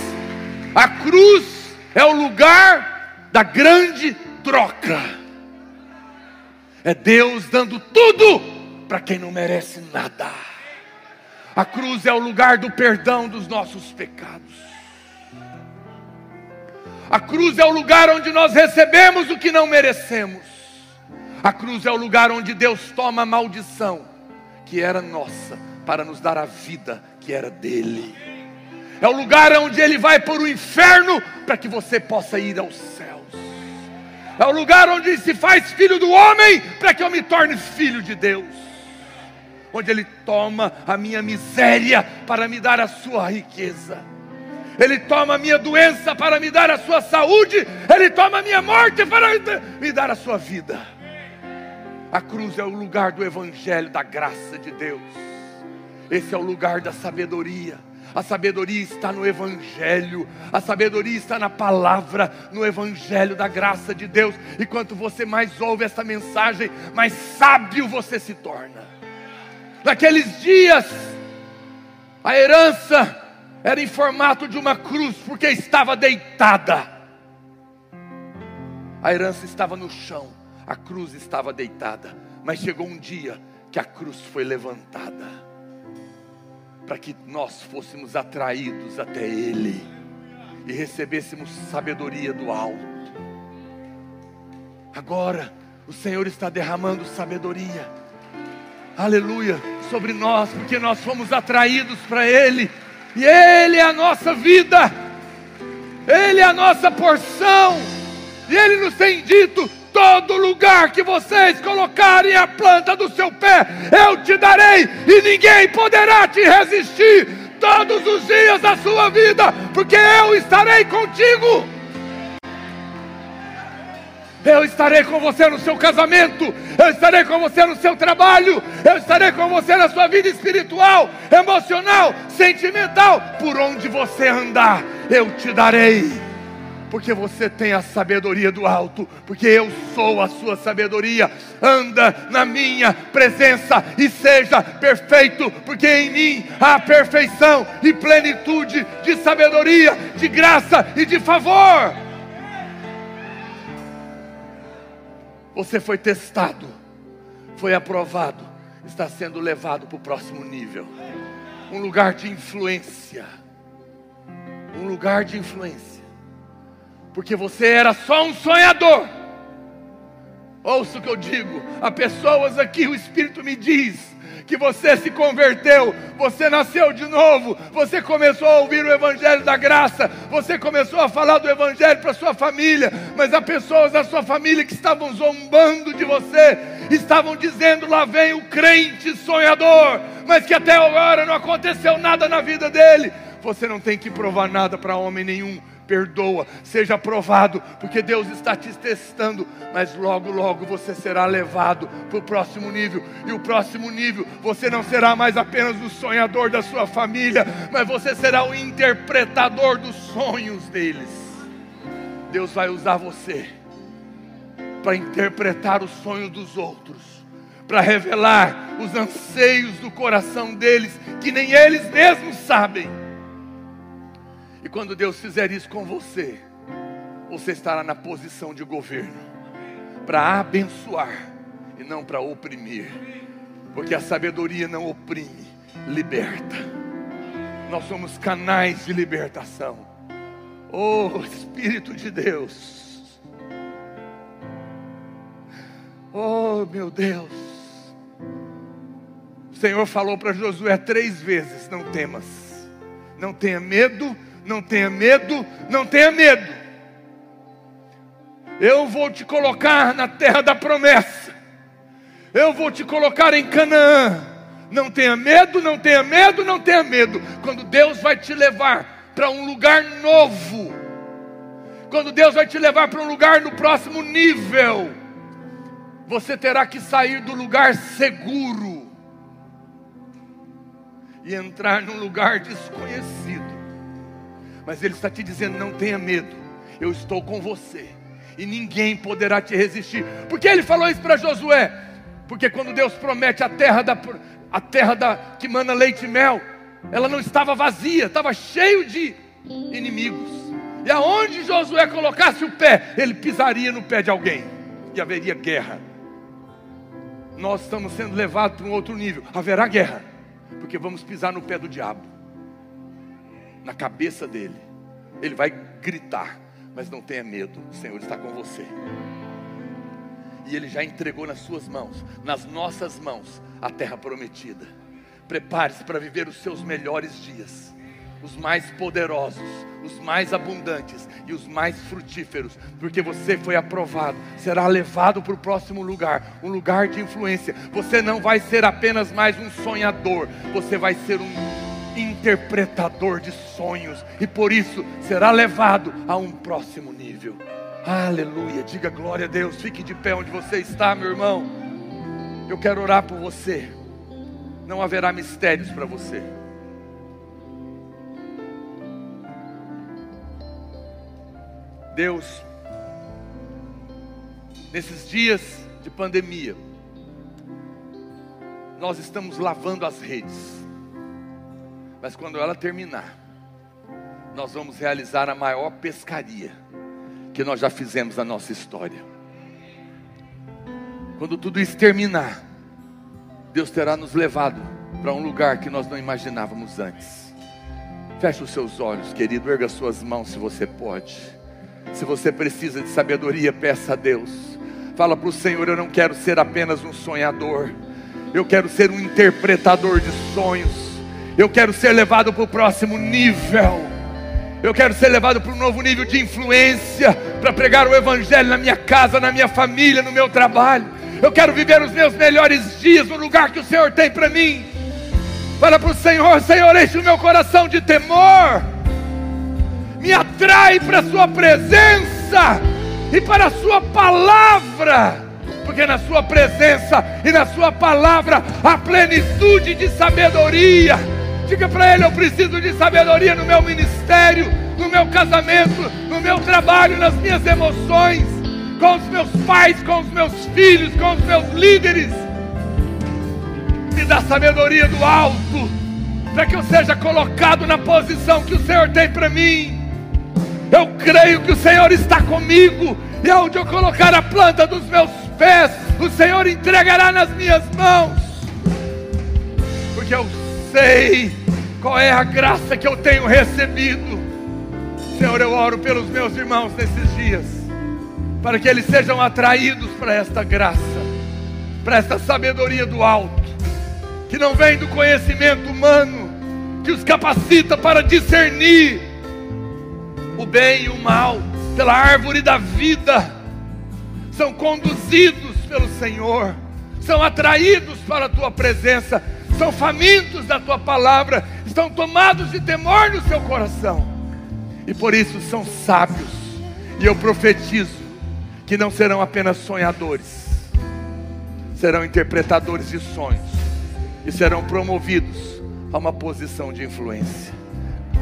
A cruz é o lugar da grande troca. É Deus dando tudo para quem não merece nada. A cruz é o lugar do perdão dos nossos pecados. A cruz é o lugar onde nós recebemos o que não merecemos. A cruz é o lugar onde Deus toma a maldição que era nossa para nos dar a vida que era dele. É o lugar onde ele vai para o inferno para que você possa ir aos céus. É o lugar onde se faz filho do homem para que eu me torne filho de Deus. Onde ele toma a minha miséria para me dar a sua riqueza ele toma a minha doença para me dar a sua saúde, Ele toma a minha morte para me dar a sua vida. A cruz é o lugar do Evangelho, da graça de Deus. Esse é o lugar da sabedoria. A sabedoria está no Evangelho, a sabedoria está na palavra, no Evangelho da graça de Deus. E quanto você mais ouve essa mensagem, mais sábio você se torna. Naqueles dias, a herança era em formato de uma cruz, porque estava deitada. A herança estava no chão, a cruz estava deitada. Mas chegou um dia que a cruz foi levantada, para que nós fôssemos atraídos até Ele e recebêssemos sabedoria do alto. Agora, o Senhor está derramando sabedoria. Aleluia. sobre nós, porque nós fomos atraídos para Ele, e Ele é a nossa vida, Ele é a nossa porção, e Ele nos tem dito: todo lugar que vocês colocarem a planta do seu pé, eu te darei, e ninguém poderá te resistir todos os dias da sua vida, porque eu estarei contigo. Eu estarei com você no seu casamento, eu estarei com você no seu trabalho, eu estarei com você na sua vida espiritual, emocional, sentimental, por onde você andar, eu te darei. Porque você tem a sabedoria do alto, porque eu sou a sua sabedoria. Anda na minha presença e seja perfeito, porque em mim há perfeição e plenitude de sabedoria, de graça e de favor. Você foi testado, foi aprovado, está sendo levado para o próximo nível um lugar de influência. Um lugar de influência. Porque você era só um sonhador. Ouça o que eu digo. Há pessoas aqui, o Espírito me diz que você se converteu, você nasceu de novo, você começou a ouvir o Evangelho da graça, você começou a falar do Evangelho para sua família, mas há pessoas da sua família que estavam zombando de você, estavam dizendo: lá vem o crente sonhador, mas que até agora não aconteceu nada na vida dele. Você não tem que provar nada para homem nenhum perdoa, seja aprovado, porque Deus está te testando, mas logo, logo você será levado para o próximo nível, e o próximo nível você não será mais apenas o sonhador da sua família, mas você será o interpretador dos sonhos deles. Deus vai usar você para interpretar os sonhos dos outros, para revelar os anseios do coração deles, que nem eles mesmos sabem e quando Deus fizer isso com você, você estará na posição de governo para abençoar e não para oprimir, porque a sabedoria não oprime, liberta. Nós somos canais de libertação. Oh, Espírito de Deus. Oh, meu Deus. O Senhor falou para Josué três vezes: Não temas, não tenha medo não tenha medo, não tenha medo. Eu vou te colocar na terra da promessa. Eu vou te colocar em Canaã. Não tenha medo, não tenha medo, não tenha medo. Quando Deus vai te levar para um lugar novo, quando Deus vai te levar para um lugar no próximo nível, você terá que sair do lugar seguro e entrar num lugar desconhecido. Mas Ele está te dizendo: não tenha medo, eu estou com você, e ninguém poderá te resistir. Por que Ele falou isso para Josué? Porque quando Deus promete a terra, da, a terra da, que manda leite e mel, ela não estava vazia, estava cheio de inimigos. E aonde Josué colocasse o pé, ele pisaria no pé de alguém, e haveria guerra. Nós estamos sendo levados para um outro nível, haverá guerra, porque vamos pisar no pé do diabo na cabeça dele. Ele vai gritar, mas não tenha medo, o Senhor está com você. E Ele já entregou nas suas mãos, nas nossas mãos, a terra prometida. Prepare-se para viver os seus melhores dias, os mais poderosos, os mais abundantes e os mais frutíferos, porque você foi aprovado, será levado para o próximo lugar, um lugar de influência. Você não vai ser apenas mais um sonhador, você vai ser um interpretador de sonhos e por isso será levado a um próximo nível. Aleluia, diga glória a Deus. Fique de pé onde você está, meu irmão. Eu quero orar por você. Não haverá mistérios para você. Deus, nesses dias de pandemia, nós estamos lavando as redes mas quando ela terminar, nós vamos realizar a maior pescaria que nós já fizemos na nossa história. Quando tudo isso terminar, Deus terá nos levado para um lugar que nós não imaginávamos antes. Feche os seus olhos, querido, erga suas mãos se você pode. Se você precisa de sabedoria, peça a Deus. Fala para o Senhor: Eu não quero ser apenas um sonhador Eu quero ser um interpretador de sonhos. Eu quero ser levado para o próximo nível. Eu quero ser levado para um novo nível de influência, para pregar o Evangelho na minha casa, na minha família, no meu trabalho. Eu quero viver os meus melhores dias no lugar que o Senhor tem para mim. Fala para o Senhor, Senhor, enche o meu coração de temor. Me atrai para a Sua presença e para a Sua palavra porque na Sua presença e na Sua palavra há plenitude de sabedoria. Diga para Ele: eu preciso de sabedoria no meu ministério, no meu casamento, no meu trabalho, nas minhas emoções, com os meus pais, com os meus filhos, com os meus líderes. Me dá sabedoria do alto, para que eu seja colocado na posição que o Senhor tem para mim. Eu creio que o Senhor está comigo, e aonde eu colocar a planta dos meus pés, o Senhor entregará nas minhas mãos, porque eu sei qual é a graça que eu tenho recebido. Senhor, eu oro pelos meus irmãos nesses dias, para que eles sejam atraídos para esta graça, para esta sabedoria do alto, que não vem do conhecimento humano, que os capacita para discernir o bem e o mal pela árvore da vida são conduzidos pelo Senhor, são atraídos para a tua presença, são famintos da tua palavra, estão tomados de temor no seu coração, e por isso são sábios. E eu profetizo que não serão apenas sonhadores, serão interpretadores de sonhos e serão promovidos a uma posição de influência.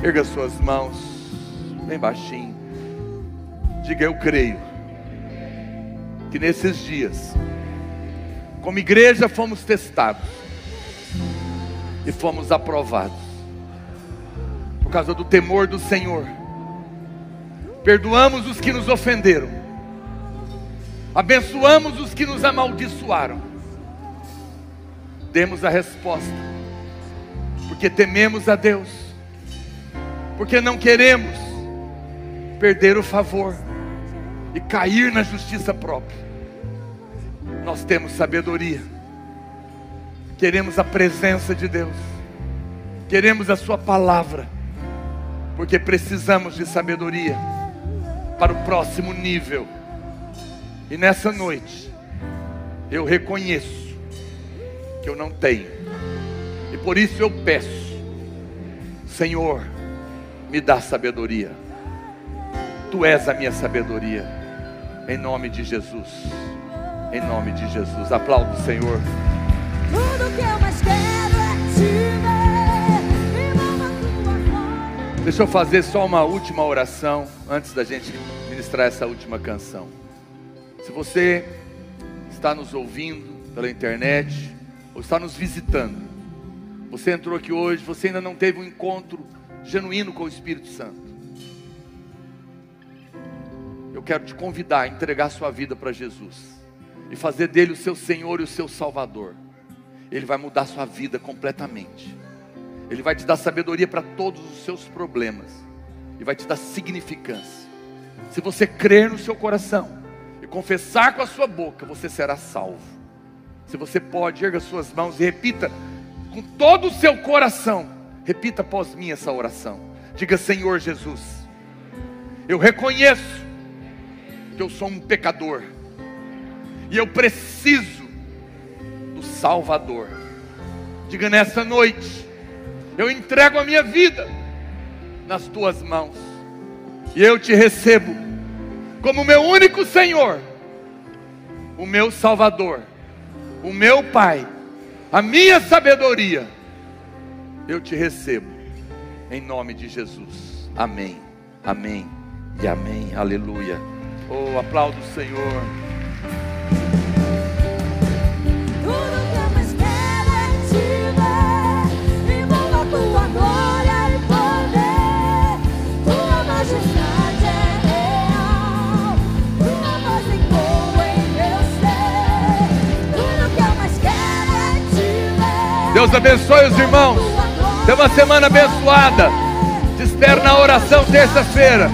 Erga suas mãos, bem baixinho. Diga eu creio que nesses dias, como igreja, fomos testados e fomos aprovados por causa do temor do Senhor. Perdoamos os que nos ofenderam, abençoamos os que nos amaldiçoaram. Demos a resposta, porque tememos a Deus, porque não queremos perder o favor e cair na justiça própria. Nós temos sabedoria, queremos a presença de Deus, queremos a Sua palavra, porque precisamos de sabedoria para o próximo nível. E nessa noite, eu reconheço que eu não tenho, e por isso eu peço, Senhor, me dá sabedoria. Tu és a minha sabedoria. Em nome de Jesus. Em nome de Jesus. Aplauda o Senhor. Deixa eu fazer só uma última oração antes da gente ministrar essa última canção. Se você está nos ouvindo pela internet ou está nos visitando, você entrou aqui hoje, você ainda não teve um encontro genuíno com o Espírito Santo eu quero te convidar a entregar sua vida para Jesus e fazer dele o seu Senhor e o seu Salvador. Ele vai mudar sua vida completamente. Ele vai te dar sabedoria para todos os seus problemas e vai te dar significância. Se você crer no seu coração e confessar com a sua boca, você será salvo. Se você pode, erga suas mãos e repita com todo o seu coração. Repita após mim essa oração. Diga: Senhor Jesus, eu reconheço que eu sou um pecador e eu preciso do Salvador. Diga nessa noite, eu entrego a minha vida nas tuas mãos e eu te recebo como meu único Senhor, o meu Salvador, o meu Pai, a minha sabedoria. Eu te recebo em nome de Jesus. Amém. Amém e amém. Aleluia. Oh, aplaudo o Senhor. Deus abençoe os irmãos. Tenha uma semana abençoada. Te espero na oração terça-feira.